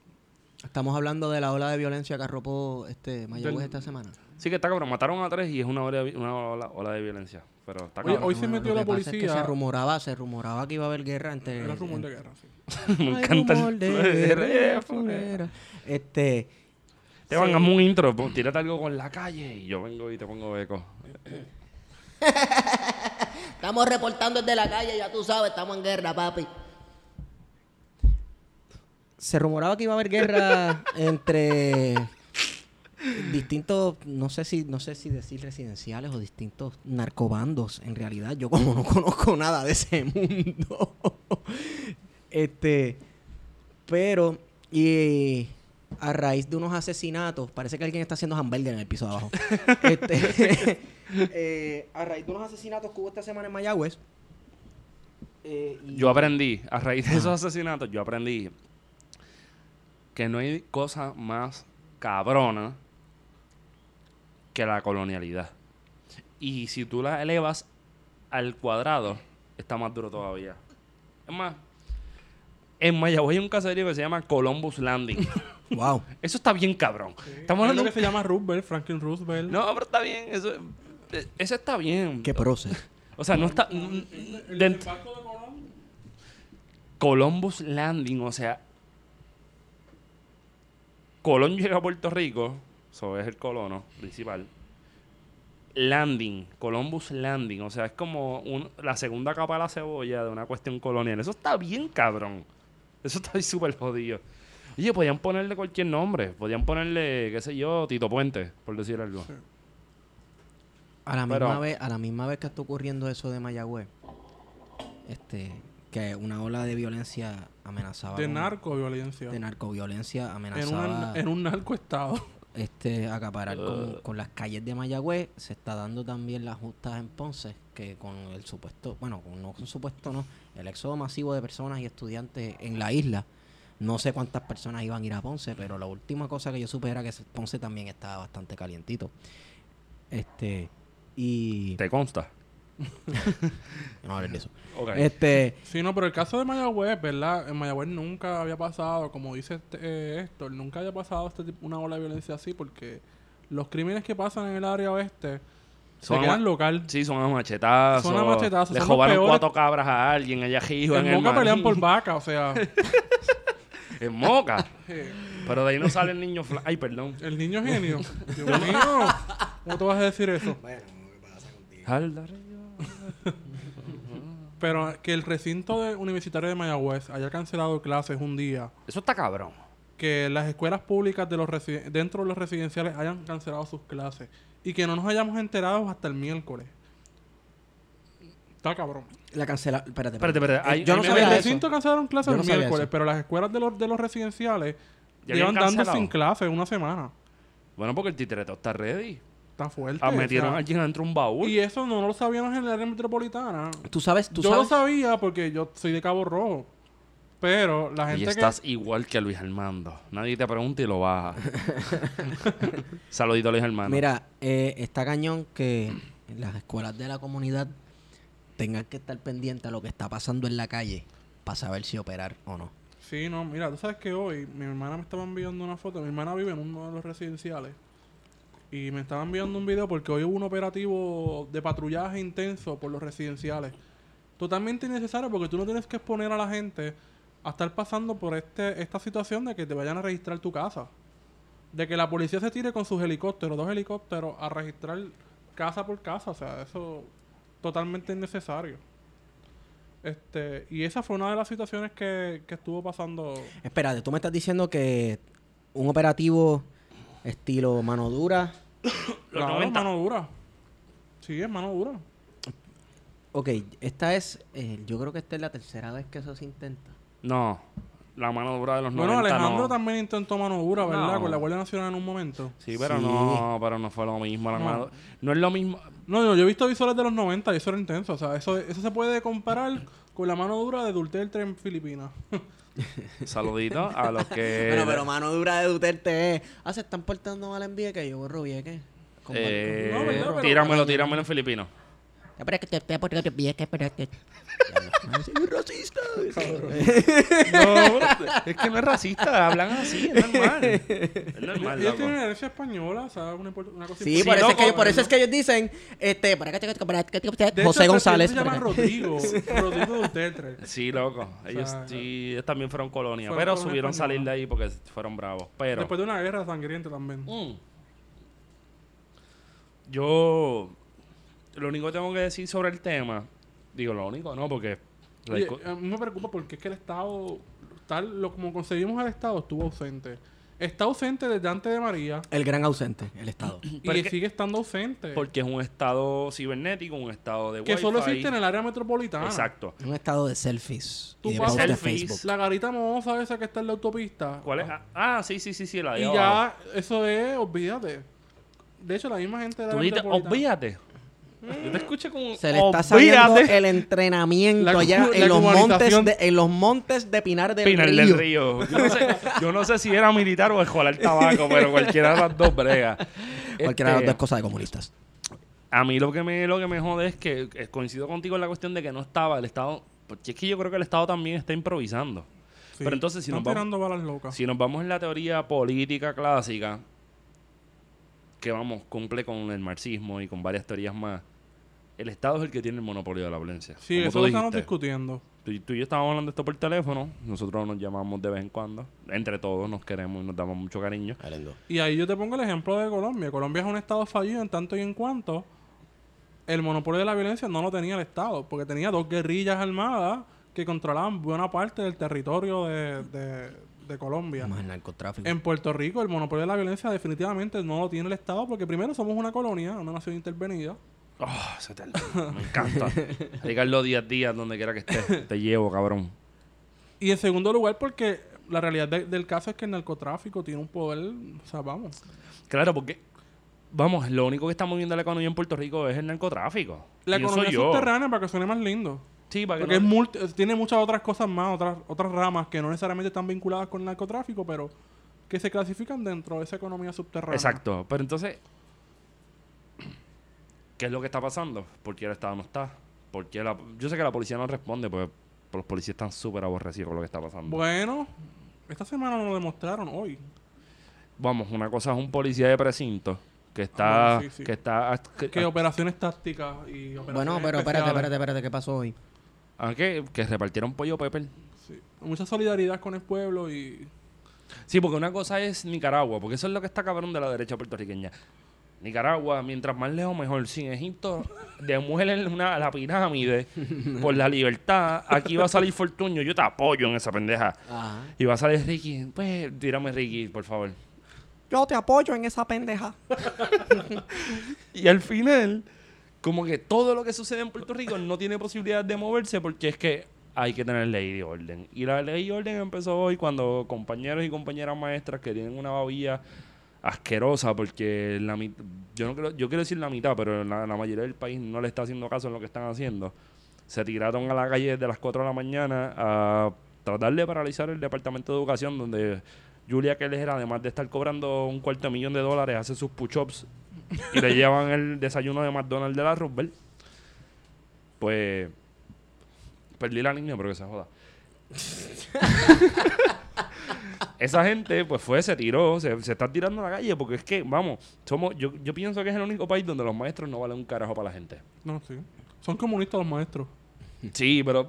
Estamos hablando de la ola de violencia que arropó este Mayagüez Del- esta semana. Sí que está cabrón, mataron a tres y es una ola, de- una ola, ola de violencia. Pero está Oye, cabrón. hoy se metió lo la que pasa es que policía. se rumoraba, se rumoraba que iba a haber guerra entre Era rumor de guerra, sí. me Hay encanta rumor el... de guerra. Este Te van a un intro, pon- tírate algo con la calle y yo vengo y te pongo eco. Estamos reportando desde la calle, ya tú sabes, estamos en guerra, papi. Se rumoraba que iba a haber guerra entre distintos, no sé si, no sé si decir residenciales o distintos narcobandos. En realidad, yo como no conozco nada de ese mundo. este, pero, y a raíz de unos asesinatos, parece que alguien está haciendo hamburger en el piso de abajo. este, eh, a raíz de unos asesinatos que hubo esta semana en Mayagüez. eh, y- Yo aprendí, a raíz de esos asesinatos, yo aprendí que no hay cosa más cabrona que la colonialidad. Y si tú la elevas al cuadrado, está más duro todavía. Es más, en Mayagüez hay un caserío que se llama Columbus Landing. Wow. Eso está bien cabrón. Estamos Hay hablando que se llama Roosevelt, Franklin Roosevelt. No, pero está bien. Eso, eh, eso está bien. Qué prócer. O sea, no está... El dent- desembarco de Colón. Columbus Landing, o sea, Colón llega a Puerto Rico, eso es el colono principal. Landing, Columbus Landing, o sea, es como un- la segunda capa de la cebolla de una cuestión colonial. Eso está bien cabrón. Eso está súper jodido. Oye, podían ponerle cualquier nombre. Podían ponerle, qué sé yo, Tito Puente, por decir algo. A la misma vez, a la misma vez que está ocurriendo eso de Mayagüez, este, que una ola de violencia amenazaba De narcoviolencia. de narcoviolencia En, amenazaba una- en un narcoestado. este acaparar con, con las calles de Mayagüez, se está dando también las justas en Ponce, que con el supuesto, bueno, con no con supuesto no, el éxodo masivo de personas y estudiantes en la isla. No sé cuántas personas iban a ir a Ponce, pero la última cosa que yo supe era que Ponce también estaba bastante calientito. Este, y ¿Te consta? no hablar de eso. Este, Sí, no, pero el caso de Mayagüez, ¿verdad? En Mayagüez nunca había pasado, como dice este, eh, Héctor, nunca había pasado este tipo, una ola de violencia así porque los crímenes que pasan en el área oeste Son se quedan local. Sí, son a machetazos. Son a machetazos, Le robaron cuatro cabras a alguien allá arriba en, En el Moca pelean maíz. por vaca, o sea, En Moca. Pero de ahí no sale el niño fla- Ay, perdón. el niño genio. Dios mío, ¿cómo te vas a decir eso? Pero que el recinto de- universitario de Mayagüez haya cancelado clases un día, Eso está cabrón. que las escuelas públicas de los residen- dentro de los residenciales hayan cancelado sus clases y que no nos hayamos enterado hasta el miércoles. Está cabrón. la cancela, espérate, Espérate, espérate, Eh, yo no sabía el eso. recinto cancelaron clases no el miércoles, eso. pero las escuelas de los, de los residenciales llevan dando sin clases una semana. Bueno, porque el titreto está ready. Está fuerte. Ah, o metieron sea, a alguien dentro de un baúl. y eso no lo sabíamos en el área metropolitana. Tú sabes, tú yo lo sabía porque yo soy de Cabo Rojo. Pero la Y gente que... estás igual que Luis Armando. Nadie te pregunta y lo baja. Saludito a Luis Armando. Mira, eh, está cañón que en las escuelas de la comunidad tengan que estar pendientes a lo que está pasando en la calle para saber si operar o no. Sí, no, mira, tú sabes que hoy mi hermana me estaba enviando una foto. Mi hermana vive en uno de los residenciales. Y me estaba enviando un video porque hoy hubo un operativo de patrullaje intenso por los residenciales. Totalmente innecesario porque tú no tienes que exponer a la gente a estar pasando por este esta situación de que te vayan a registrar tu casa. De que la policía se tire con sus helicópteros, dos helicópteros, a registrar casa por casa. O sea, eso totalmente innecesario. Este, y esa fue una de las situaciones que, que estuvo pasando. Espérate, tú me estás diciendo que un operativo estilo mano dura. Claro, 90. mano dura. Sí, es mano dura. Ok, esta es, eh, yo creo que esta es la tercera vez que eso se intenta. No, la mano dura de los Bueno, 90 Alejandro no. también intentó mano dura, ¿verdad? No. Con la Guardia Nacional en un momento. Sí, pero Sí. no, pero no fue lo mismo. La No. mano- no es lo mismo. No, no, yo he visto visuales de los 90 y eso era intenso. O sea, eso, eso se puede comparar con la mano dura de Duterte en Filipinas. Saludito a los que. Bueno, pero mano dura de Duterte es, ah, se están portando mal en Vieques, yo borro Vieques. Eh, No, tíramelo, tíramelo en filipino. Que racista. No, es que no es racista, hablan así, es normal. Es normal, Ellos tienen herencia española, sea, una, import- una cosa Sí, Sí, por, eso es que, por eso es que ellos dicen, este, para que te- para que te- De José González. Se llama para que- Rodrigo. Rodrigo Duterte. Sí, loco. Ellos sí, ellos también fueron colonia. pero subieron salir de ahí porque fueron bravos. Pero. Después de una guerra sangrienta también. Mm. Yo. Lo único que tengo que decir sobre el tema. Digo, lo único, no, porque. Oye, discu- a mí me preocupa porque es que el Estado, tal lo como conseguimos el Estado, estuvo ausente. Está ausente desde antes de María El gran ausente, el Estado. y Pero sigue estando ausente. porque es un estado cibernético, un estado de que solo existe en el área metropolitana. Exacto. Un estado de selfies Tú y pasas- de. Facebook. La garita mohosa esa que está en la autopista. ¿Cuál es? Ah, sí, sí, sí, sí, la de Y abajo. ya, eso es, olvídate. De hecho, la misma gente de la Tú metropolitana- olvídate. Yo te escuché como. Se le está saliendo el entrenamiento La allá en los, montes de, en los montes de Pinar del Pinar Río. del Río. Yo no, sé, yo no sé si era militar o escolar tabaco, pero cualquiera de las dos brega. Cualquiera de las Este, dos cosas de comunistas. A mí lo que me lo que me jode es que eh, coincido contigo en la cuestión de que no estaba el Estado. Porque es que yo creo que el Estado también está improvisando. Sí, Pero entonces, si están nos vamos- tirando balas locas. Si nos vamos en la teoría política clásica, que vamos, cumple con el marxismo y con varias teorías más, el Estado es el que tiene el monopolio de la violencia. Sí, Como eso lo estamos discutiendo. Tú, y- tú y yo estábamos hablando de esto por teléfono, nosotros nos llamamos de vez en cuando, entre todos nos queremos y nos damos mucho cariño. Y ahí yo te pongo el ejemplo de Colombia. Colombia es un estado fallido en tanto y en cuanto el monopolio de la violencia no lo tenía el Estado, porque tenía dos guerrillas armadas que controlaban buena parte del territorio de, de- de Colombia. Más el narcotráfico. En Puerto Rico el monopolio de la violencia definitivamente no lo tiene el Estado, porque primero somos una colonia, una nación intervenida. Oh, te- me encanta. Ricardo Díaz Díaz, donde quiera que estés, te llevo, cabrón. Y en segundo lugar porque la realidad de- del caso es que el narcotráfico tiene un poder, o sea, vamos. Claro, porque, vamos, lo único que está moviendo la economía en Puerto Rico es el narcotráfico. La Pienso economía subterránea para que suene más lindo. Sí, para que Porque no- es multi- tiene muchas otras cosas más, otras, otras ramas que no necesariamente están vinculadas con el narcotráfico, pero que se clasifican dentro de esa economía subterránea. Exacto. Pero entonces, ¿qué es lo que está pasando? ¿Por qué el Estado no está? ¿Por qué la- Yo sé que la policía no responde, pues los policías están súper aborrecidos con lo que está pasando. Bueno, esta semana nos lo demostraron hoy. Vamos, una cosa es un policía de precinto que está... Ah, sí, sí. Que está que, Que operaciones tácticas y operaciones Bueno, pero espérate, especiales. espérate, espérate, ¿qué pasó hoy? Ah, que, que repartieron pollo pepper. Sí. Mucha solidaridad con el pueblo y... Sí, porque una cosa es Nicaragua, porque eso es lo que está cabrón de la derecha puertorriqueña. Nicaragua, mientras más lejos mejor. Sin Egipto, demuelen una, la pirámide por la libertad. Aquí va a salir Fortuño, yo te apoyo en esa pendeja. Ajá. Y va a salir Ricky. Pues, tírame Ricky, por favor. Yo te apoyo en esa pendeja. Y al final, como que todo lo que sucede en Puerto Rico no tiene posibilidad de moverse porque es que hay que tener ley y orden. Y la ley y orden empezó hoy cuando compañeros y compañeras maestras que tienen una babilla asquerosa porque la yo no quiero, yo quiero decir la mitad, pero la, la mayoría del país no le está haciendo caso en lo que están haciendo. Se tiraron a la calle desde las 4 de la mañana a tratar de paralizar el Departamento de Educación donde Julia Keller, además de estar cobrando un cuarto millón de dólares, hace sus push-ups y le llevan el desayuno de McDonald's de la Roosevelt. Pues perdí la línea, pero que se joda. Esa gente, pues fue, se tiró, se, se está tirando a la calle, porque es que, vamos, somos, yo, yo pienso que es el único país donde los maestros no valen un carajo para la gente. No, sí. Son comunistas los maestros. Sí, pero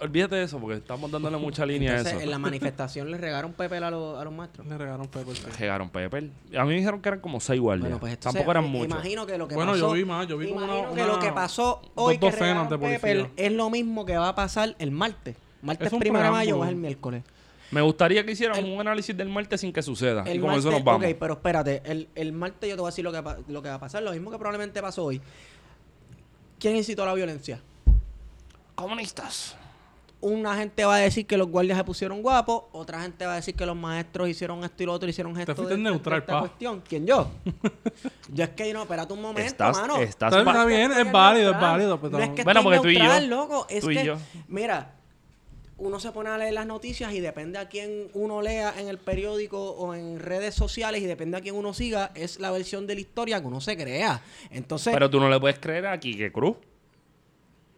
olvídate de eso, porque estamos dándole mucha línea Entonces, a eso. en la manifestación le regaron Pepper a, los- a los maestros. Le regaron Pepper. sí. Llegaron Pepper. A mí me dijeron que eran como seis guardias. Bueno, pues entonces, Tampoco eran me muchos. Imagino que lo que Bueno, pasó. yo vi más, yo vi como imagino una- que una- lo que pasó dos hoy que docenas de es lo mismo que va a pasar el martes. Martes primero de mayo o es el miércoles. Me gustaría que hicieran un análisis del martes sin que suceda. El y con martes, eso nos vamos. Ok, pero espérate. El, el martes yo te voy a decir lo que, lo que va a pasar. Lo mismo que probablemente pasó hoy. ¿Quién incitó a la violencia? Comunistas. Una gente va a decir que los guardias se pusieron guapos, otra gente va a decir que los maestros hicieron esto y lo otro, hicieron esto. fuiste de- neutral, de esta pa. cuestión. ¿Quién yo? yo es que no, espérate un momento, Estás, mano. estás Está- bien, es válido, es válido. pero No es que Bueno, porque tú y yo. loco. Es Tú y yo. mira, uno se pone a leer las noticias y depende a quién uno lea en el periódico o en redes sociales y depende a quién uno siga, es la versión de la historia que uno se crea. Entonces, Pero tú no le puedes creer a Quique Cruz.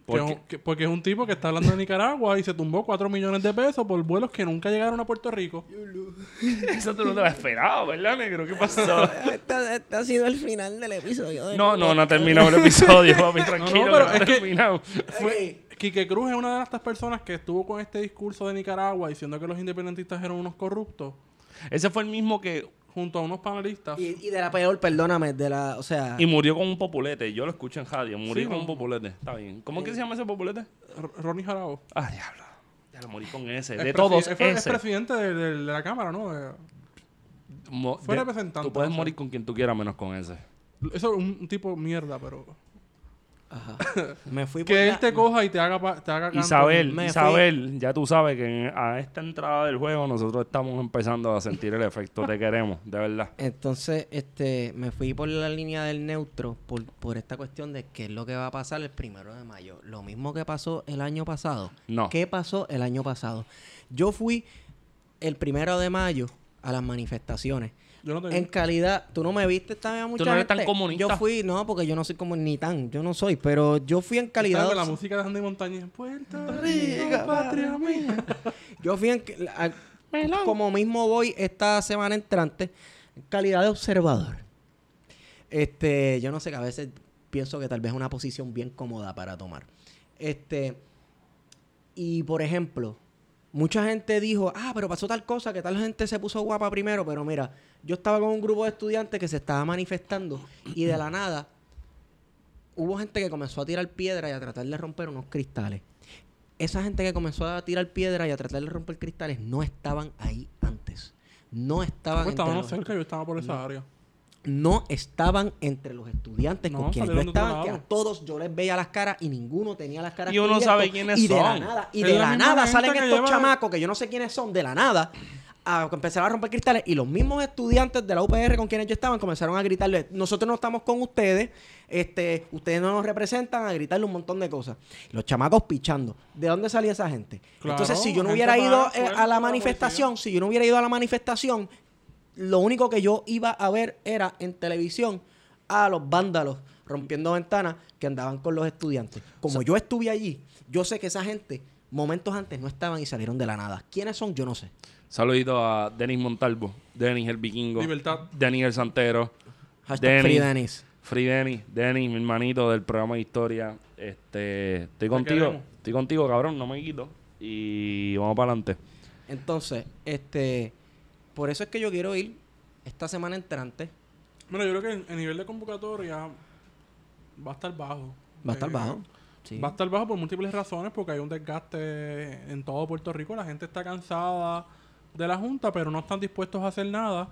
Porque, que- porque es un tipo que está hablando de Nicaragua y se tumbó 4 millones de pesos por vuelos que nunca llegaron a Puerto Rico. eso tú no te lo has esperado, ¿verdad, negro? ¿Qué pasó? este, este ha sido el final del episodio. de- No, no, no ha terminado el episodio, papi, tranquilo. pero no es ha que- terminado. Fue, Quique Cruz es una de estas personas que estuvo con este discurso de Nicaragua diciendo que los independentistas eran unos corruptos, Ese fue el mismo que... junto a unos panelistas. Y, y de la peor, perdóname, de la, o sea, Y murió con un populete. Yo lo escucho en radio. Murió Sí, con no. un populete. Está bien. ¿Cómo es que se llama ese populete? R- Ronnie Jarabo. Ah, diablo. Ya lo morí con ese. Es De todos, es, es ese. presidente de, de- de la Cámara, ¿no? De- Mo- fue de- representante, Tú puedes morir con quien tú quieras menos con ese. eso es un, un tipo mierda, pero... ajá. me fui por Que él te coja y te haga, pa- te haga canto. Isabel, me fui- Isabel, ya tú sabes que a esta entrada del juego nosotros estamos empezando a sentir el efecto. Te queremos, de verdad. Entonces, este, me fui por la línea del neutro por, por esta cuestión de qué es lo que va a pasar el primero de mayo. Lo mismo que pasó el año pasado. No. ¿Qué pasó el año pasado? Yo fui el primero de mayo a las manifestaciones. Yo no te En calidad, tú no me viste también a mucha no eres tan comunista. Yo fui, no, porque yo no soy como ni tan, yo no soy, pero yo fui en calidad. Con la música de Andy Montañez. Puerto Rico, patria mía. Yo fui en, a- como mismo voy esta semana entrante, en calidad de observador. Este, yo no sé que a veces pienso que tal vez es una posición bien cómoda para tomar. Este, y por ejemplo, mucha gente dijo, ah, pero pasó tal cosa, que tal gente se puso guapa primero, pero mira, yo estaba con un grupo de estudiantes que se estaba manifestando y de la nada hubo gente que comenzó a tirar piedra y a tratar de romper unos cristales. Esa gente que comenzó a tirar piedra y a tratar de romper cristales no estaban ahí antes. No estaban estábamos cerca, yo estaba por esa área. No estaban entre los estudiantes No, con quienes yo estaba, que a todos yo les veía las caras y ninguno tenía las caras Y uno sabe quiénes y de la son. nada y de la nada salen estos lleva- chamacos que yo no sé quiénes son de la nada a empezar a romper cristales y los mismos estudiantes de la UPR con quienes yo estaban comenzaron a gritarle nosotros no estamos con ustedes este ustedes no nos representan a gritarle un montón de cosas los chamacos pichando ¿de dónde salía esa gente? Claro, entonces si yo no hubiera ido eh, a la manifestación si yo no hubiera ido a la manifestación lo único que yo iba a ver era en televisión a los vándalos rompiendo ventanas que andaban con los estudiantes. Como yo estuve allí, yo sé que esa gente momentos antes no estaban y salieron de la nada. ¿Quiénes son? Yo no sé. Saludito a Denis Montalvo, Denis el vikingo, Libertad. Denis el santero, Hashtag Denis. Free. Free Denis, Denis, mi hermanito del programa de historia. Este, estoy contigo, estoy contigo, cabrón, no me quito. Y vamos para adelante. Entonces, este, por eso es que yo quiero ir esta semana entrante. Bueno, yo creo que el, el nivel de convocatoria va a estar bajo. Va a estar Eh, bajo. Sí. Va a estar bajo por múltiples razones, porque hay un desgaste en todo Puerto Rico. La gente está cansada de la Junta, pero no están dispuestos a hacer nada.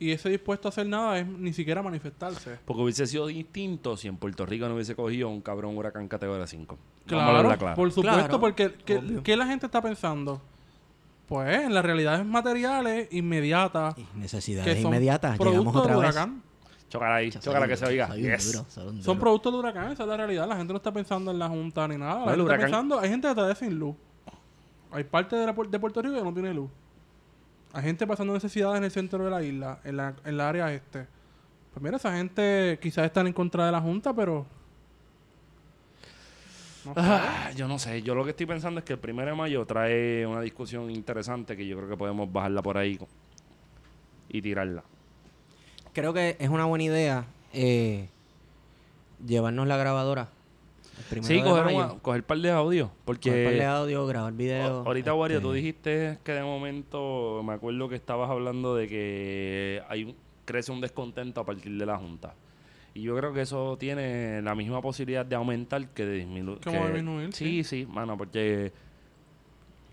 Y ese dispuesto a hacer nada es ni siquiera manifestarse. Porque hubiese sido distinto si en Puerto Rico no hubiese cogido un cabrón huracán categoría 5. Vamos a Claro, por supuesto, Claro, porque ¿qué, obvio. qué la gente está pensando? Pues en las realidades materiales inmediatas Y Necesidades que son inmediatas. Llegamos otra vez. huracán. Chócala ahí, un que se oiga. Yes. duro, Son productos del huracán, esa es la realidad. La gente no está pensando en la Junta ni nada. La No, el gente está pensando, hay gente que está sin luz. Hay parte de, la de Puerto Rico que no tiene luz. Hay gente pasando necesidades en el centro de la isla, en la, en la área este. Pues mira, esa gente quizás están en contra de la Junta, pero No sé. Ah, yo no sé, yo lo que estoy pensando es que el primero de mayo trae una discusión interesante que yo creo que podemos bajarla por ahí y tirarla. Creo que es una buena idea eh, llevarnos la grabadora. el Sí, coger, mayo, una- coger par de audio, porque coger par de audio, grabar video. ahorita, Wario, tú este, dijiste que de momento, me acuerdo que estabas hablando de que hay un- crece un descontento a partir de la Junta. Y yo creo que eso tiene la misma posibilidad de aumentar que de disminuir. Que- disminuir, Sí, sí, mano, porque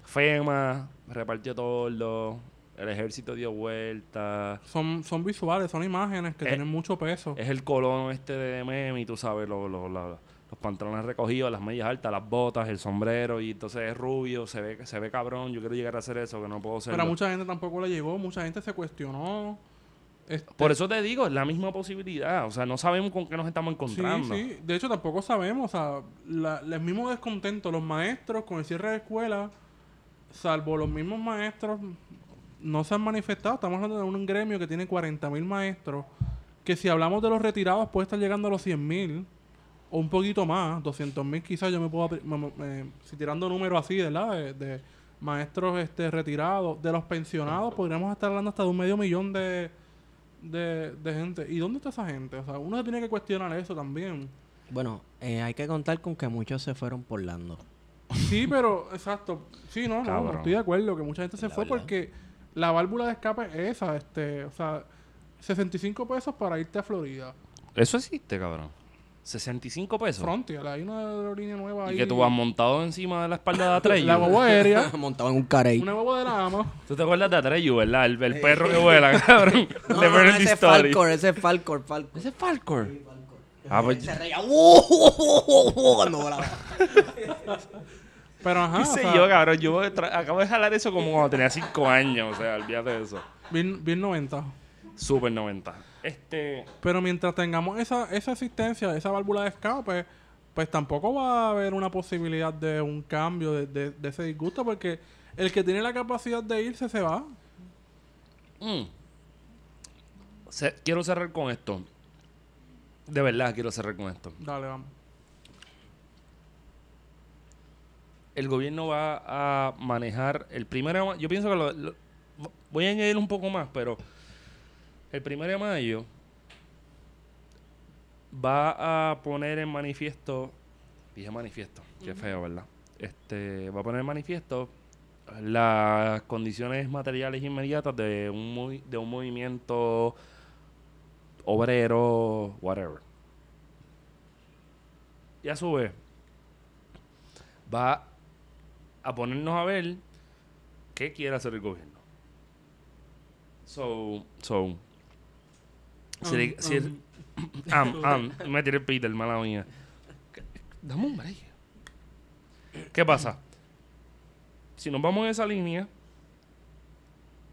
FEMA repartió todo, el ejército dio vuelta, Son, son visuales, son imágenes que Eh, tienen mucho peso. es el colono este de meme y tú sabes, lo- lo- la- los pantalones recogidos, las medias altas, las botas, el sombrero y entonces es rubio, se ve, se ve cabrón, yo quiero llegar a hacer eso, que no puedo ser. Pero a mucha gente tampoco le llegó, mucha gente se cuestionó. Este, Por eso te digo, es la misma posibilidad, o sea, no sabemos con qué nos estamos encontrando. Sí, sí. De hecho, tampoco sabemos. O sea, la- el mismo descontento. Los maestros con el cierre de escuela, salvo los mismos maestros, no se han manifestado. Estamos hablando de un gremio que tiene 40 mil maestros. Que si hablamos de los retirados, puede estar llegando a los 100 mil. O un poquito más, 200 mil quizás yo me puedo... me- si tirando números así, ¿verdad? De, de maestros este, retirados. De los pensionados, podríamos estar hablando hasta de un medio millón de, de, de gente. ¿Y dónde está esa gente? O sea, uno se tiene que cuestionar eso también. Bueno, eh, hay que contar con que muchos se fueron por Lando. Sí, pero, exacto. Sí, no, no, estoy de acuerdo que mucha gente se La fue verdad. porque la válvula de escape es esa, este, o sea, 65 pesos para irte a Florida. Eso existe, cabrón. 65 pesos. Frontier, hay una aerolínea nueva ahí. y que tú vas montado encima de la espalda de Atreyu. La guagua aérea, Montado en un carey. una guagua de la ama. Tú te acuerdas de Atreyu, ¿verdad? El, el perro que vuela, cabrón. No, de no, no, ese es. Falcor, ese es Falcor, Falcor. Ese es Falcor. Ah, pues, Se reía "Uh, cuando volaba. Pero ajá, qué sé sea, yo, cabrón. Yo acabo de jalar eso como cuando tenía 5 años. O sea, olvídate de eso. bien, bien 90. Super 90. Este. Pero mientras tengamos esa, esa existencia, esa válvula de escape, pues tampoco va a haber una posibilidad de un cambio de, de- de ese disgusto, porque el que tiene la capacidad de irse se va. mm. Se- quiero cerrar con esto. De verdad, quiero cerrar con esto. Dale, vamos. el gobierno va a manejar el primero. Yo pienso que lo, lo- voy a añadir un poco más, pero el primero de mayo va a poner en manifiesto, dije manifiesto, qué feo, ¿verdad? Este, va a poner en manifiesto las condiciones materiales inmediatas de un, movi- de un movimiento obrero, whatever. Y a su vez, va a ponernos a ver qué quiere hacer el gobierno. So, so, si, si el- am, am, me tiré el Peter, mala mía. ¿Qué- Dame un break. ¿Qué pasa? Si nos vamos en esa línea,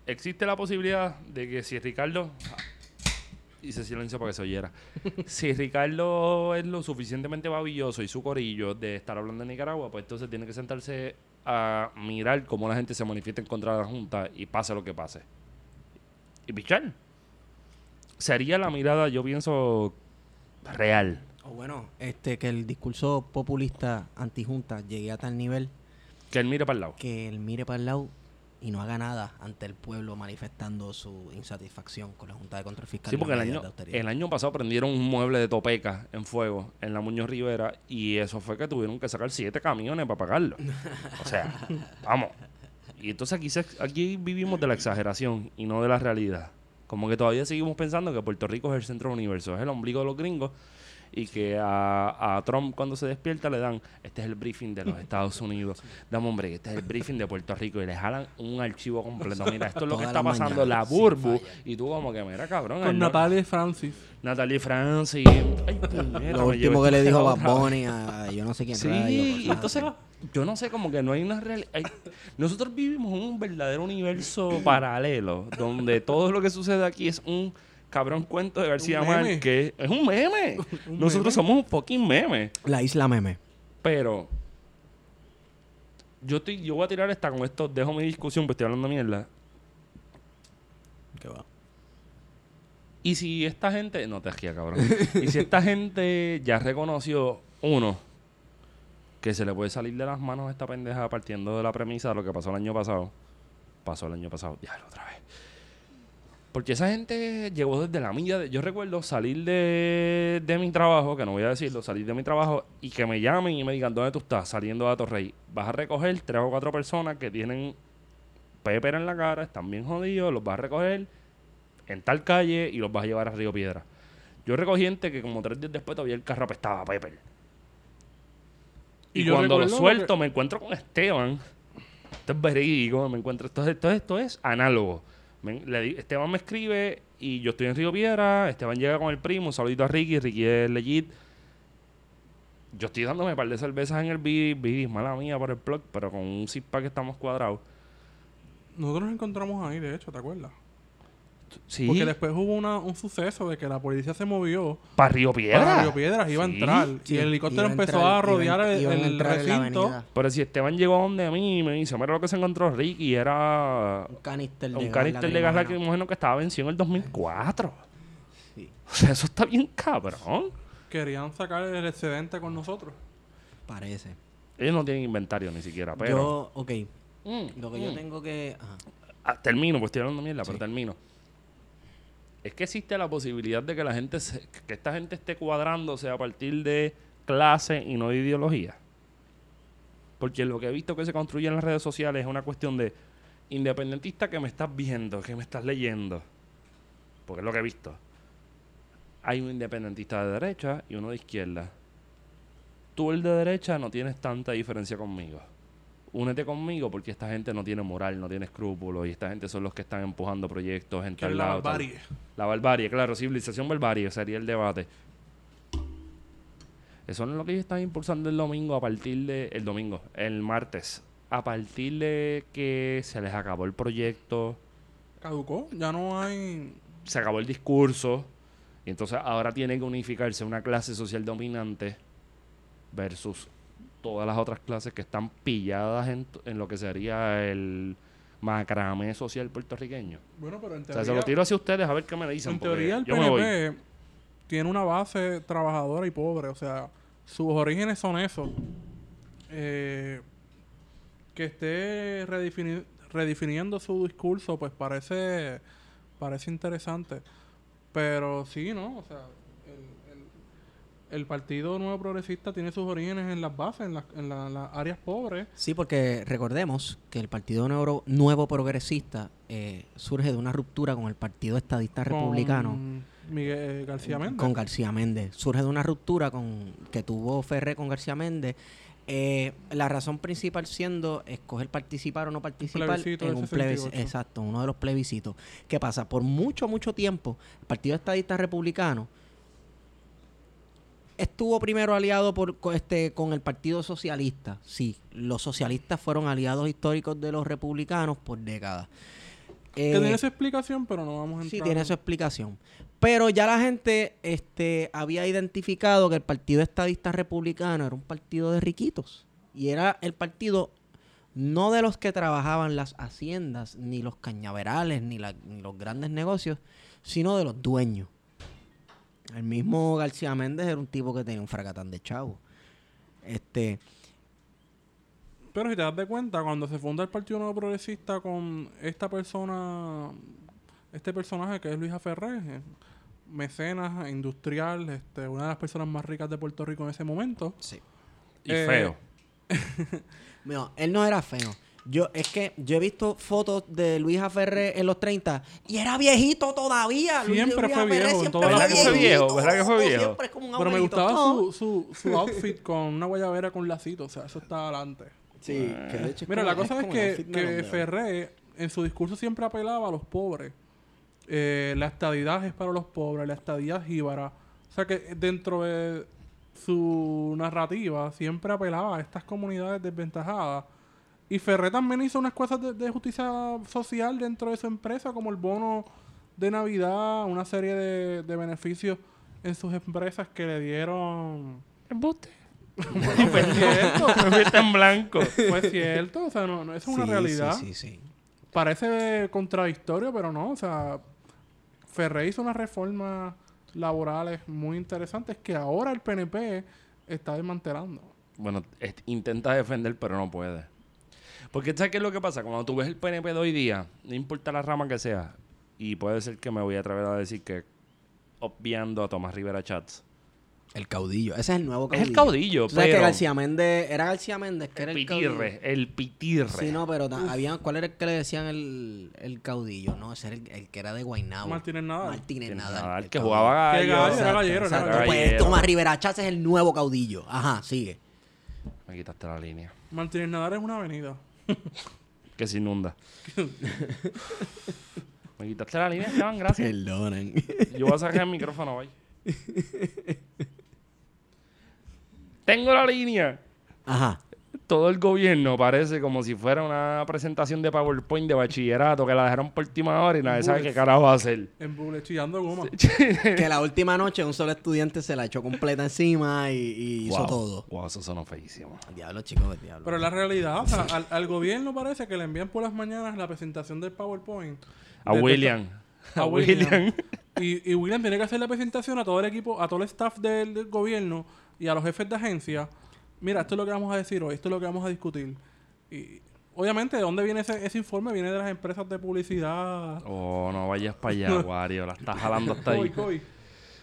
existe la posibilidad de que si Ricardo hice silencio para que se oyera. si Ricardo es lo suficientemente babilloso y su corillo de estar hablando de Nicaragua, pues entonces tiene que sentarse a mirar cómo la gente se manifiesta en contra de la Junta y pase lo que pase. Y pichar. Sería la mirada, yo pienso, real. O bueno, este, que el discurso populista antijunta llegue a tal nivel Que él mire para el lado. que él mire para el lado y no haga nada ante el pueblo manifestando su insatisfacción con la Junta de Control Fiscal. Sí, porque el año, el año pasado prendieron un mueble de topeca en fuego en la Muñoz Rivera y eso fue que tuvieron que sacar siete camiones para pagarlo. O sea, vamos. Y entonces aquí, se- aquí vivimos de la exageración y no de la realidad. Como que todavía seguimos pensando que Puerto Rico es el centro del universo, es el ombligo de los gringos y que a, a Trump cuando se despierta le dan, este es el briefing de los Estados Unidos, dame hombre, este es el briefing de Puerto Rico y le jalan un archivo completo. Mira, esto es lo que está pasando, la burbu. Y tú como que, mira, cabrón. Con y Francis. Natalie Francis. Ay, Lo último que le esta dijo Bad. Bunny a yo no sé quién Sí, entonces yo no sé, como que no hay una realidad. Nosotros vivimos en un verdadero universo paralelo, donde todo lo que sucede aquí es un cabrón cuento de García. Márquez. Es un meme. Un Nosotros meme. somos un fucking meme. La isla meme. Pero yo estoy, yo voy a tirar esta con esto, dejo mi discusión, pues estoy hablando mierda. ¿Qué va? Y si esta gente, no te esquía, cabrón. y si esta gente ya reconoció, uno, que se le puede salir de las manos a esta pendeja partiendo de la premisa de lo que pasó el año pasado. Pasó el año pasado, ya otra vez. Porque esa gente llegó desde la milla. de- yo recuerdo salir de, de mi trabajo, que no voy a decirlo, salir de mi trabajo y que me llamen y me digan, ¿dónde tú estás? Saliendo de Torrey. Vas a recoger tres o cuatro personas que tienen pepper en la cara, están bien jodidos, los vas a recoger en tal calle y los vas a llevar a Río Piedra. Yo recogí gente que como tres días después todavía el carro apestaba a pepper. Y, cuando lo suelto que- me encuentro con Esteban. Esto es verídico, me encuentro. Esto, es- esto, es- esto es análogo. Esteban me escribe y yo estoy en Río Piedra. Esteban llega con el primo. Un saludito a Ricky. Ricky es legit. Yo estoy dándome un par de cervezas en el Bidis. Mala mía por el plug, pero con un zip pack estamos cuadrados. Nosotros nos encontramos ahí, de hecho, ¿te acuerdas? Sí, Porque después hubo una, un suceso de que la policía se movió para Río Piedra. para Río Piedras, iba a entrar. Sí, y el helicóptero iba a empezó entrar- a rodear el, iban a el entrar en la recinto. Pero si Esteban llegó donde a mí y me dice, mira lo que se encontró Ricky, era Un canister de un gas canister de gas lacrimógeno. que estaba vencido en el 2004. Sí. O sea, eso está bien cabrón. Querían sacar el excedente con nosotros. Parece. Ellos no tienen inventario ni siquiera, pero... Yo, ok. Mm, Lo que yo mm. tengo que... ajá. Ah, termino, pues estoy hablando mierda, pero termino. Es que existe la posibilidad de que la gente, que esta gente esté cuadrándose a partir de clase y no de ideología. Porque lo que he visto que se construye en las redes sociales es una cuestión de independentista que me estás viendo, que me estás leyendo. Porque es lo que he visto. Hay un independentista de derecha y uno de izquierda. Tú el de derecha no tienes tanta diferencia conmigo únete conmigo porque esta gente no tiene moral, no tiene escrúpulos y esta gente son los que están empujando proyectos en tal la lado. tal. barbarie. La barbarie, claro, civilización barbarie sería el debate. Eso no es lo que ellos están impulsando el domingo a partir de... El domingo, el martes. A partir de que se les acabó el proyecto, Caducó. Ya no hay... se acabó el discurso y entonces ahora tiene que unificarse una clase social dominante versus todas las otras clases que están pilladas en, en lo que sería el macramé social puertorriqueño. Bueno, pero en O sea, teoría... se lo tiro hacia ustedes a ver qué me dicen. En teoría el. PNP tiene una base trabajadora y pobre, o sea, sus orígenes son esos. Eh, que esté redefini- redefiniendo su discurso, pues parece parece interesante. Pero sí, ¿no? O sea, el- Partido Nuevo Progresista tiene sus orígenes en las bases, en, las- en la- las áreas pobres. Sí, porque recordemos que el Partido Nuevo, Nuevo Progresista eh, surge de una ruptura con el Partido Estadista Republicano. Con Miguel eh, García Méndez. Con García Méndez. Surge de una ruptura con que tuvo Ferre con García Méndez. Eh, la razón principal siendo escoger participar o no participar plebiscito en un plebiscito. 68. Exacto, uno de los plebiscitos. ¿Qué pasa? Por mucho, mucho tiempo, el Partido Estadista Republicano estuvo primero aliado por, co- este, con el Partido Socialista. Sí, los socialistas fueron aliados históricos de los republicanos por décadas. que Eh, tiene esa explicación, pero no vamos a entrar. Sí, tiene en- su explicación. Pero ya la gente este, había identificado que el Partido Estadista Republicano era un partido de riquitos. Y era el partido no de los que trabajaban las haciendas, ni los cañaverales, ni, la- ni los grandes negocios, sino de los dueños. El mismo García Méndez era un tipo que tenía un fracatán de chavo. Este, Pero si te das de cuenta, cuando se funda el Partido Nuevo Progresista con esta persona, este personaje que es Luis Ferré, eh, mecenas, industrial, este, una de las personas más ricas de Puerto Rico en ese momento. sí. Y Eh, feo. No, él no era feo. Yo, es que yo he visto fotos de Luis Aferré en los 30 y era viejito todavía. Luis- Siempre Luis fue Aferré viejo en siempre ¿Verdad que fue viejo? ¿Verdad que fue viejo? Siempre es como un Pero me gustaba su, su, su outfit con una guayabera con lacito, o sea, eso está adelante. Sí, que de hecho es Mira, como- la cosa es, que, que Ferré en su discurso siempre apelaba a los pobres. Eh, la estadidad es para los pobres, la estadidad jíbara. O sea que dentro de su narrativa siempre apelaba a estas comunidades desventajadas. Y Ferré también hizo unas cosas de, de justicia social dentro de su empresa, como el bono de Navidad, una serie de, de beneficios en sus empresas que le dieron... Embuste. Me fuiste en blanco. Fue cierto, o sea, no, no, eso es una realidad. Sí, sí, sí. Parece contradictorio, pero no. O sea, Ferré hizo unas reformas laborales muy interesantes que ahora el PNP está desmantelando. Bueno, es- intenta defender, pero no puede. Porque ¿sabes qué es lo que pasa? Cuando tú ves el PNP de hoy día, no importa la rama que sea, y puede ser que me voy a atrever a decir que obviando a Tomás Rivera Chats. El caudillo. Ese es el nuevo Es caudillo. el caudillo, ¿Tú sabes que García Méndez... Era García Méndez que era el caudillo? Pitirre, el pitirre. Sí, no, pero había, ¿cuál era el que le decían el, el caudillo? No, ese era el, el que era de Guaynabo. Martínez Nadal. Martínez Nadal. Nadal, el que caudillo. jugaba Que gallo. gallo, era Exacto, gallero, era exacto. gallero. Pues Gallero. Tomás Rivera Chávez es el nuevo caudillo. Ajá, sigue. Me quitaste la línea. Martínez Nadal es una avenida. Que se inunda. Me quitaste la línea, Esteban, gracias. Perdonen. Yo voy a sacar el micrófono hoy. Tengo la línea. Ajá. Todo el gobierno parece como si fuera una presentación de PowerPoint de bachillerato que la dejaron por última hora y nadie sabe qué carajo va a hacer. En Bule, chillando goma. que la última noche un solo estudiante se la echó completa encima y, y hizo todo. Wow, eso sonó feísimo. Diablo, chicos, diablo. Pero la realidad, o sea, al, al gobierno parece que le envían por las mañanas la presentación del PowerPoint. A William. A A William. William. Y, y William tiene que hacer la presentación a todo el equipo, a todo el staff del, del gobierno y a los jefes de agencia. Mira, esto es lo que vamos a decir hoy, esto es lo que vamos a discutir. Y obviamente, ¿de dónde viene ese, ese informe? Viene de las empresas de publicidad. Oh, no vayas para allá, Wario. La estás jalando hasta Coy, ahí. coy.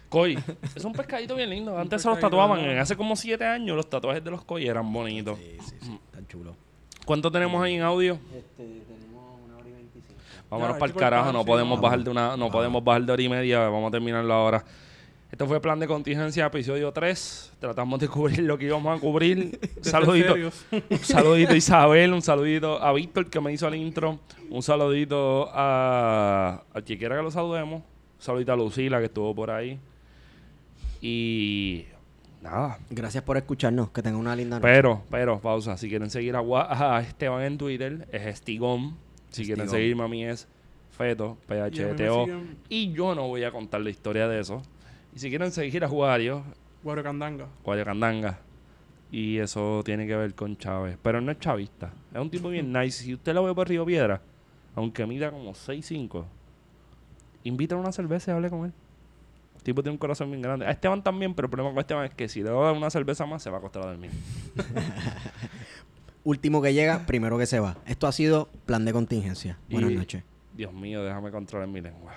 Koi. Es un pescadito bien lindo. Antes se los tatuaban. ¿verdad? Hace como siete años los tatuajes de los Koi eran bonitos. Sí, sí, sí. Tan chulo. ¿Cuánto tenemos ahí en audio? Este, tenemos una hora y veinticinco. Vámonos Ya, para el carajo, no podemos bajar de una, no podemos bajar de hora y media, vamos a terminarlo ahora. Esto fue Plan de Contingencia, episodio 3. Tratamos de cubrir lo que íbamos a cubrir. Un saludito, un saludito a Isabel, un saludito a Víctor que me hizo el intro, un saludito a, a quien quiera que lo saludemos, un saludito a Lucila que estuvo por ahí. Y nada, Gracias por escucharnos. Que tengan una linda noche. pero, pero, pausa. Si quieren seguir a, Gua- a Esteban en Twitter, es Estigón. Si quieren Estigón. seguirme a mí es Feto, Y PHTO. siguen Y yo no voy a contar la historia de eso. Y si quieren seguir a Juario, Guaracandanga. Guayacandanga. Y eso tiene que ver con Chávez. Pero no es chavista. Es un tipo bien nice. Si usted lo ve por Río Piedra, aunque mida como 6'5", invítalo a una cerveza y hable con él. El tipo tiene un corazón bien grande. A Esteban también, pero el problema con Esteban es que si le da una cerveza más, se va a acostar a dormir. Último que llega, primero que se va. Esto ha sido plan de contingencia. Buenas Y- noches. Dios mío, déjame controlar mi lengua.